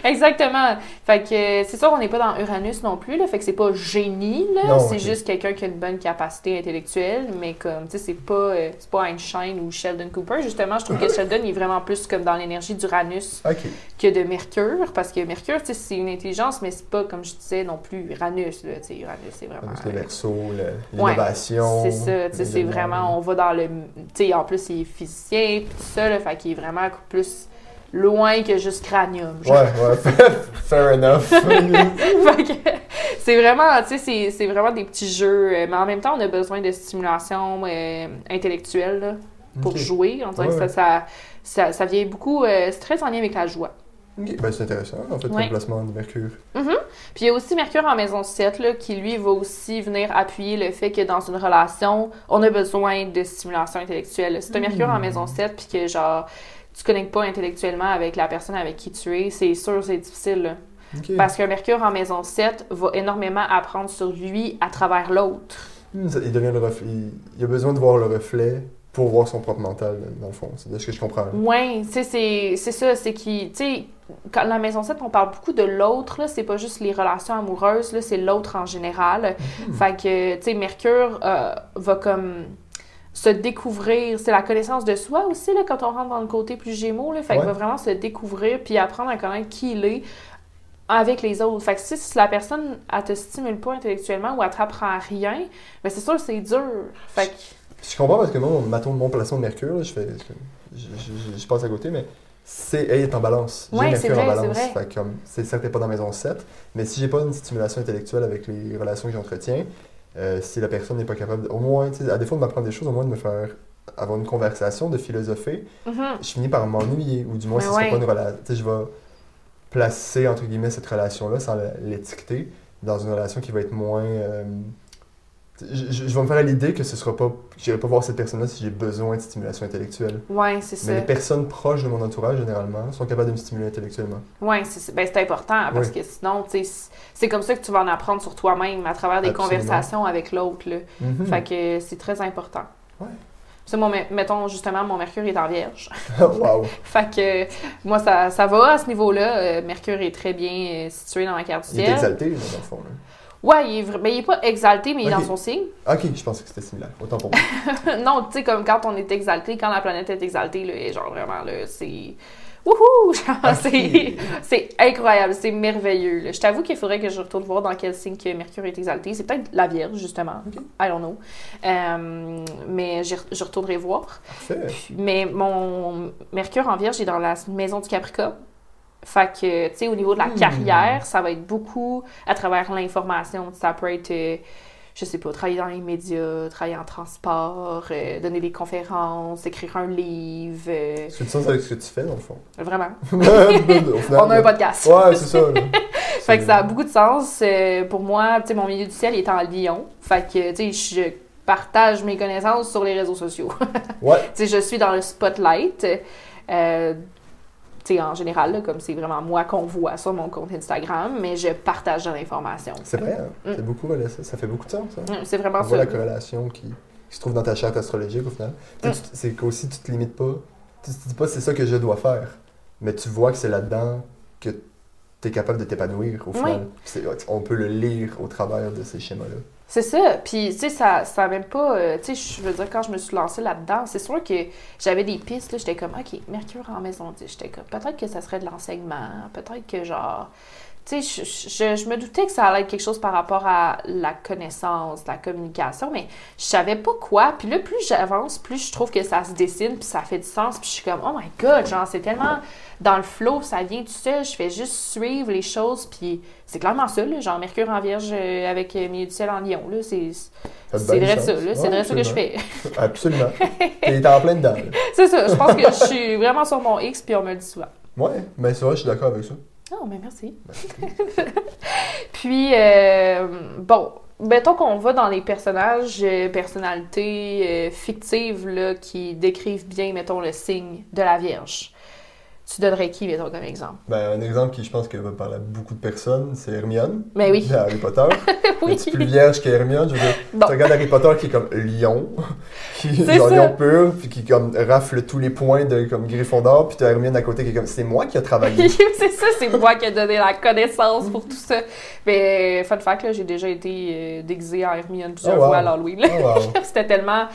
exactement. Fait que c'est sûr on n'est pas dans Uranus non plus là fait que c'est pas génie là. Non, c'est juste quelqu'un qui a une bonne capacité intellectuelle mais comme tu sais c'est pas euh, c'est pas Einstein ou Sheldon Cooper. Justement je trouve que Sheldon il est vraiment plus comme dans l'énergie d'Uranus que de Mercure, parce que Mercure, tu sais, c'est une intelligence, mais c'est pas, comme je disais, non plus Uranus, là, tu sais, Uranus, c'est vraiment... Le verso, le- Ouais, l'innovation. C'est ça, tu sais, c'est vraiment, on va dans le... Tu sais, en plus, il est physicien, pis tout ça, là, fait qu'il est vraiment plus loin que juste cranium, genre. Ouais, ouais, fair enough. C'est vraiment, tu sais, c'est- c'est vraiment des petits jeux, euh, mais en même temps, on a besoin de stimulation euh, intellectuelle, là, pour jouer. On dirait Ouais, que ça, ça, ça vient beaucoup... euh, c'est très en lien avec la joie. Ben, c'est intéressant, en fait, Ouais. le placement de Mercure. Puis il y a aussi Mercure en maison 7, là, qui lui va aussi venir appuyer le fait que dans une relation, on a besoin de stimulation intellectuelle. Si tu Mercure en maison 7, puis que genre, tu connectes pas intellectuellement avec la personne avec qui tu es, c'est sûr, c'est difficile. là. Parce qu'un Mercure en maison 7 va énormément apprendre sur lui à travers l'autre. Hmm, il devient le reflet. Il, il a besoin de voir le reflet pour voir son propre mental, dans le fond. C'est de ce que je comprends. sais, c'est ça, c'est qui, tu sais, quand la maison 7, on parle beaucoup de l'autre, là, c'est pas juste les relations amoureuses, là, c'est l'autre en général. Fait que, tu sais, Mercure euh, va comme se découvrir, c'est la connaissance de soi aussi, là, quand on rentre dans le côté plus gémeaux, là, fait qu'il va vraiment se découvrir puis apprendre à connaître qui il est avec les autres. Fait que si, si la personne, elle te stimule pas intellectuellement ou elle t'apprend rien, ben c'est sûr que c'est dur. Fait que, Je comprends parce que moi, mon, mettons, mon placement de Mercure, là, je fais. Je, je, je- je passe à côté, mais c'est. Elle est en balance. J'ai Ouais, Mercure vrai, en balance. Fait que, comme, c'est certes t'es pas dans maison 7, mais si j'ai pas une stimulation intellectuelle avec les relations que j'entretiens, euh, si la personne n'est pas capable, de- au moins, à défaut de m'apprendre des choses, au moins de me faire avoir une conversation, de philosopher, mhm. je finis par m'ennuyer, ou du moins, sera ouais. pas une relation. Je vais placer, entre guillemets, cette relation-là, sans l'étiqueter, dans une relation qui va être moins. euh, je, je- je vais me faire à l'idée que ce sera pas. J'irai pas voir cette personne-là si j'ai besoin de stimulation intellectuelle. ouais, c'est ça. Mais les personnes proches de mon entourage, généralement, sont capables de me stimuler intellectuellement. Oui, c'est ben, c'est important parce Oui. que sinon, c'est- comme ça que tu vas en apprendre sur toi-même à travers des Absolument. conversations avec l'autre. Mhm. Fait que c'est très important. Ouais. C'est mon, mettons, justement, mon Mercure est en vierge. wow. fait que moi, ça, ça va à ce niveau-là. Euh, Mercure est très bien euh, situé dans ma carte du Il est ciel. exalté, dans le fond. là. Ouais, il est, vra- ben, il est pas exalté, mais il est dans son signe. Ok, je pensais que c'était similaire. Autant pour moi. non, tu sais, comme quand on est exalté, quand la planète est exaltée, là, genre vraiment, là, c'est. Wouhou! C'est- incroyable, c'est merveilleux. là. Je t'avoue qu'il faudrait que je retourne voir dans quel signe que Mercure est exalté. C'est peut-être la Vierge, justement. Ok. I don't know. Euh, mais je retournerai voir. Parfait. Mais mon Mercure en Vierge est dans la maison du Capricorne. Fait que, tu sais, au niveau de la Hmm. carrière, ça va être beaucoup à travers l'information. Ça peut être, euh, je sais pas, travailler dans les médias, travailler en transport, euh, donner des conférences, écrire un livre. euh, que tu sens avec ce que tu fais, dans le fond? vraiment. Final, On a un podcast. Ouais, c'est ça. Fait que ça a beaucoup de sens. euh, pour moi, tu sais, mon milieu du ciel est en Lyon. Fait que, tu sais, je partage mes connaissances sur les réseaux sociaux. Ouais. Tu sais, je suis dans le spotlight. Euh, sais, en général, là, comme c'est vraiment moi qu'on voit sur mon compte Instagram, mais je partage de l'information. C'est vrai, hein? Mm. C'est beaucoup, ça, ça fait beaucoup de sens. Mm, C'est vraiment On voit ça. la corrélation qui, qui se trouve dans ta charte astrologique au final. Mm. C'est qu'aussi tu te limites pas. Tu te dis pas c'est ça que je dois faire. Mais tu vois que c'est là-dedans que tu es capable de t'épanouir au final. On peut le lire au travers de ces schémas-là. C'est ça. Puis, tu sais, ça, ça même pas. euh, tu sais, je veux dire, quand je me suis lancée là-dedans, c'est sûr que j'avais des pistes. là, J'étais comme, OK, Mercure en maison 10. J'étais comme, peut-être que ça serait de l'enseignement. Peut-être que, genre. Tu sais, je, je- je me doutais que ça allait être quelque chose par rapport à la connaissance, la communication, mais je savais pas quoi. Puis là, plus j'avance, plus je trouve que ça se dessine, puis ça fait du sens. Puis je suis comme, oh my god, genre, c'est tellement dans le flow, ça vient tout seul. Je fais juste suivre les choses, puis c'est clairement ça, là, genre Mercure en Vierge euh, avec euh, Milieu du ciel en Lion. là, C'est c'est vrai ça, là, c'est vrai ça que je fais. Absolument. T'es en plein dedans. c'est ça, je pense que je suis vraiment sur mon X, puis on me le dit souvent. Ouais, mais c'est vrai, je suis d'accord avec ça. Mais merci. Puis, euh, bon, mettons qu'on va dans les personnages, euh, personnalités euh, fictives là, qui décrivent bien, mettons, le signe de la Vierge. Tu donnerais qui, mettons, comme exemple? Ben, un exemple qui, je pense, que va parler à beaucoup de personnes, c'est Hermione. Ben oui. De Harry Potter. oui. Un petit plus vierge qu'Hermione. Je veux dire, Non. tu regardes Harry Potter qui est comme lion, qui est genre ça. lion pur, puis qui comme rafle tous les points de comme Gryffondor, puis t'as Hermione à côté qui est comme c'est moi qui a travaillé. c'est ça, c'est moi qui ai donné la connaissance pour tout ça. Mais fun fact, là, j'ai déjà été euh, déguisée en Hermione plusieurs Oh, wow. fois à l'Halloween. Oh, wow. C'était tellement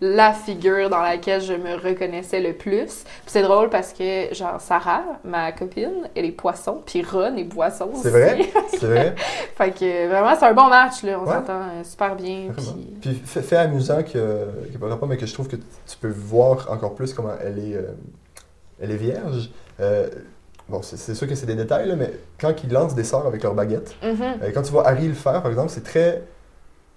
la figure dans laquelle je me reconnaissais le plus. Puis c'est drôle parce que, genre, Sarah, ma copine, elle est poisson, puis Ron est poisson. C'est vrai? C'est vrai? fait que vraiment, c'est un bon match, là. On s'entend euh, super bien. Puis... Puis fait, fait amusant que, qui n'a pas rapport, mais que je trouve que tu peux voir encore plus comment elle est, euh, elle est vierge. Euh, bon, c'est sûr que c'est des détails, là, mais quand ils lancent des sorts avec leur baguette, euh, quand tu vois Harry le faire, par exemple, c'est très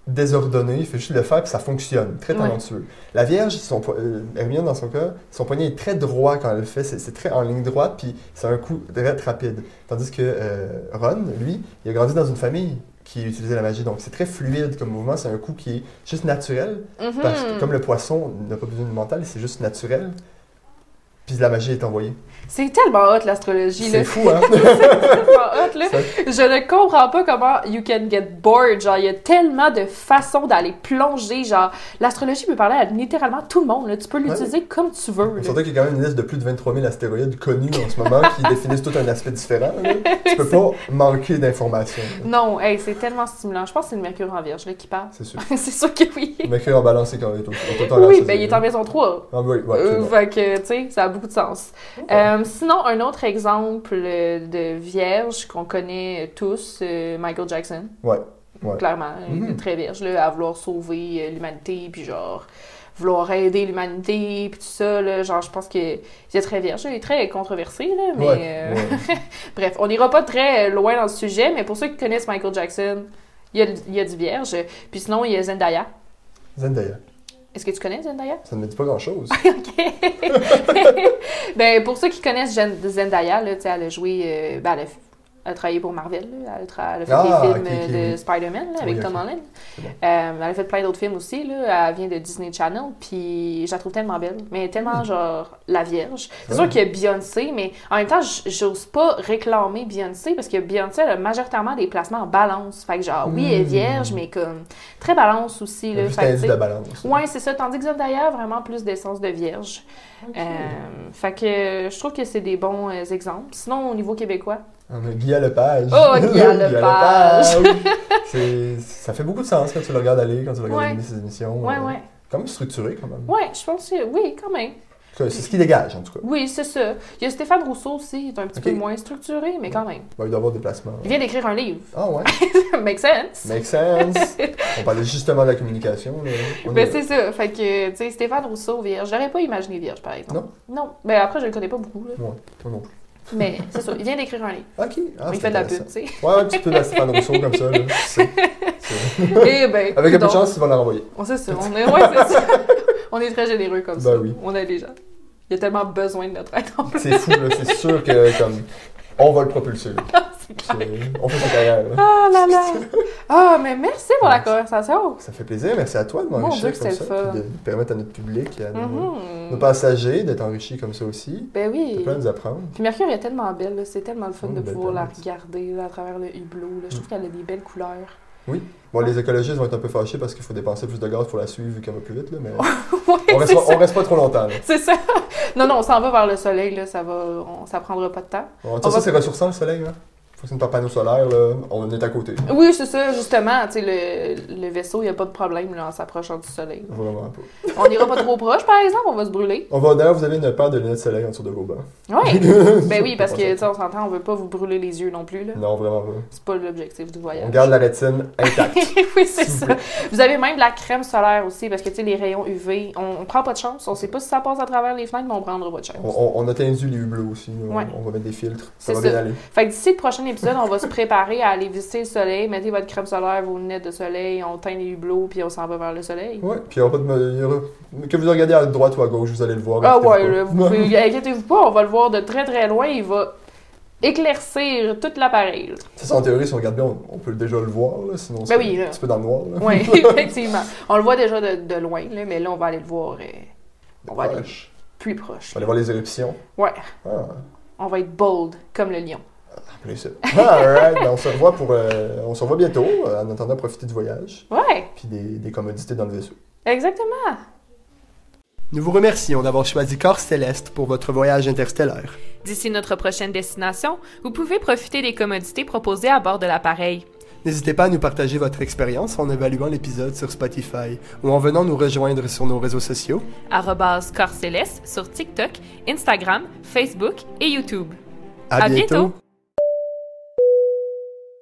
désordonné, il fait juste le faire puis ça fonctionne, très Ouais. talentueux. La Vierge, son, euh, Hermione dans son cas, son poignet est très droit quand elle le fait, c'est très en ligne droite puis c'est un coup très rapide. Tandis que euh, Ron, lui, il a grandi dans une famille qui utilisait la magie, donc c'est très fluide comme mouvement, c'est un coup qui est juste naturel, Mhm. parce que comme le poisson n'a pas besoin de mental, c'est juste naturel, puis la magie est envoyée. C'est tellement hot, l'astrologie. C'est fou, hein? tellement hot, là. Ça- Je ne comprends pas comment you can get bored. Genre, il y a tellement de façons d'aller plonger. Genre, l'astrologie peut parler à littéralement tout le monde. là. Tu peux l'utiliser comme tu veux. Surtout qu'il y a quand même une liste de plus de 23 000 astéroïdes connus en ce moment qui définissent tout un aspect différent. là. Tu peux pas manquer d'informations. Non, hey, c'est tellement stimulant. Je pense que c'est le Mercure en Vierge là, qui parle. C'est sûr. c'est sûr que oui. Mercure en balance, c'est quand même tout. Oui, ben il est en maison 3. Ah oui, ouais, Euh, fait que, tu sais, ça beaucoup de sens. Euh, sinon, un autre exemple de vierge qu'on connaît tous, euh, Michael Jackson. Ouais, ouais. Clairement, il est Mhm. très vierge, là, à vouloir sauver euh, l'humanité, puis genre, vouloir aider l'humanité, puis tout ça, là, genre, je pense qu'il est très vierge. Il est très controversé, là, mais... Ouais, euh, ouais. Bref, on n'ira pas très loin dans le sujet, mais pour ceux qui connaissent Michael Jackson, il y a, il y a du vierge. Puis sinon, il y a Zendaya. Zendaya. Est-ce que tu connais Zendaya? Ça ne me dit pas grand-chose. OK. ben, pour ceux qui connaissent Zendaya, là, elle a joué. euh, ben, elle, a, elle a travaillé pour Marvel. là. Elle, a tra- elle a fait Ah, des films euh, de oui. Spider-Man avec Tom. Holland. Bon. Euh, elle a fait plein d'autres films aussi. Là. Elle vient de Disney Channel. Puis je la trouve tellement belle. Mais tellement, genre, la Vierge. C'est sûr qu'il y a Beyoncé, mais en même temps, j'ose pas réclamer Beyoncé parce que Beyoncé, elle a majoritairement des placements en balance. Fait que, genre, oui, elle est Hmm. vierge, mais comme très balance aussi. Là. Fait que, de balance. Ouais, c'est ça. Tandis que Zendaya a vraiment plus d'essence de vierge. Euh, fait que je trouve que c'est des bons euh, exemples. Sinon, au niveau québécois, On a Guy Lepage. Oh, Guy Lepage. C'est- Ça fait beaucoup de sens quand tu le regardes aller, quand tu regardes Ouais. ses émissions. ouais, euh, ouais. Même structuré, quand même. Ouais, je pense que oui, quand même. C'est ce qui dégage, en tout cas. Oui, c'est ça. Il y a Stéphane Rousseau aussi, il est un petit peu moins structuré, mais quand même. Il doit avoir des placements. Il vient d'écrire un livre. Ah ouais, Make sense. make sense. On parlait justement de la communication. Ben est- c'est ça. Fait que, tu sais, Stéphane Rousseau, vierge. J'aurais pas imaginé vierge, par exemple. Non? Non. Ben après, je le connais pas beaucoup, là. Ouais, toi non plus. Mais c'est ça. Il vient d'écrire un livre. Ok. Ah, il fait de la pub, tu sais. Ouais, un petit peu de Rousseau comme ça. Là. C'est- c'est- Eh ben. Avec un peu de chance, ils vont la renvoyer. On sait ça. On est, ouais, c'est ça. on est très généreux comme ça. Ben oui. On aide les gens. Il y a tellement besoin de notre aide. C'est fou, là. C'est sûr que, comme, on va le propulser. C'est- On fait sa carrière. Ah là là! Ah, mais merci pour la conversation! Ça fait plaisir. Merci à toi de m'enrichir comme ça. fun. puis de permettre à notre public, à nos, Mhm. nos passagers d'être enrichis comme ça aussi. Ben oui! peut plein nous apprendre. Puis Mercure est tellement belle, c'est tellement le fun Oui, de belle pouvoir la regarder là, à travers le hublot. Là. Je trouve qu'elle a des belles couleurs. Bon, les écologistes vont être un peu fâchés parce qu'il faut dépenser plus de gaz pour la suivre vu qu'elle va plus vite, là, mais ouais, on reste, pas, on reste pas trop longtemps. C'est ça. Non, non, on s'en va vers le soleil, là. Ça va, on- ça prendra pas de temps. Bon, On ça, va- c'est ressourçant le soleil. Hein? Fonctionne par panneau solaire, là. on est à côté. Oui, c'est ça, justement. Tu sais, le, le vaisseau, il n'y a pas de problème là, en s'approchant du soleil. Vraiment pas. On n'ira pas trop proche, par exemple, on va se brûler. On va, d'ailleurs, vous avez une paire de lunettes de soleil en dessous de vos bancs. Oui. ben oui, parce que, tu sais, on s'entend, on veut pas vous brûler les yeux non plus, là. Non, vraiment pas. C'est pas l'objectif du voyage. On garde la rétine intacte. oui, c'est ça. Vous avez même de la crème solaire aussi, parce que, tu sais, les rayons UV, on, on prend pas de chance. On sait pas si ça passe à travers les fenêtres, mais on prendra pas de chance. On, on, on a tendu les hublots aussi. On- Ouais. On, va mettre des filtres. Ça C'est va bien ça. aller. Fait que d'ici le prochain épisode, on va se préparer à aller visiter le soleil. Mettez votre crème solaire, vos lunettes de soleil, on teint les hublots, puis on s'en va vers le soleil. Ouais, puis aura pas de. Que vous regardez à droite ou à gauche, vous allez le voir. Ah ouais, là, vous pouvez, inquiétez-vous pas, on va le voir de très très loin. Il va éclaircir tout l'appareil. là. Ça, c'est en théorie, si on regarde bien, on, on peut déjà le voir, là, sinon Ben c'est oui, un petit peu dans le noir. Oui, effectivement. On le voit déjà de, de loin, là, mais là, on va aller le voir. euh, on va aller plus proche. On va aller voir les éruptions. Ouais. Ah. On va être bold comme le lion. Alright, ben, on se revoit pour, euh, on se revoit bientôt. euh, en attendant, profitez du voyage, Ouais, puis des, des commodités dans le vaisseau. exactement. Nous vous remercions d'avoir choisi Corps Céleste pour votre voyage interstellaire. D'ici notre prochaine destination, vous pouvez profiter des commodités proposées à bord de l'appareil. N'hésitez pas à nous partager votre expérience en évaluant l'épisode sur Spotify ou en venant nous rejoindre sur nos réseaux sociaux. Corps Céleste sur TikTok, Instagram, Facebook et YouTube. À, À bientôt.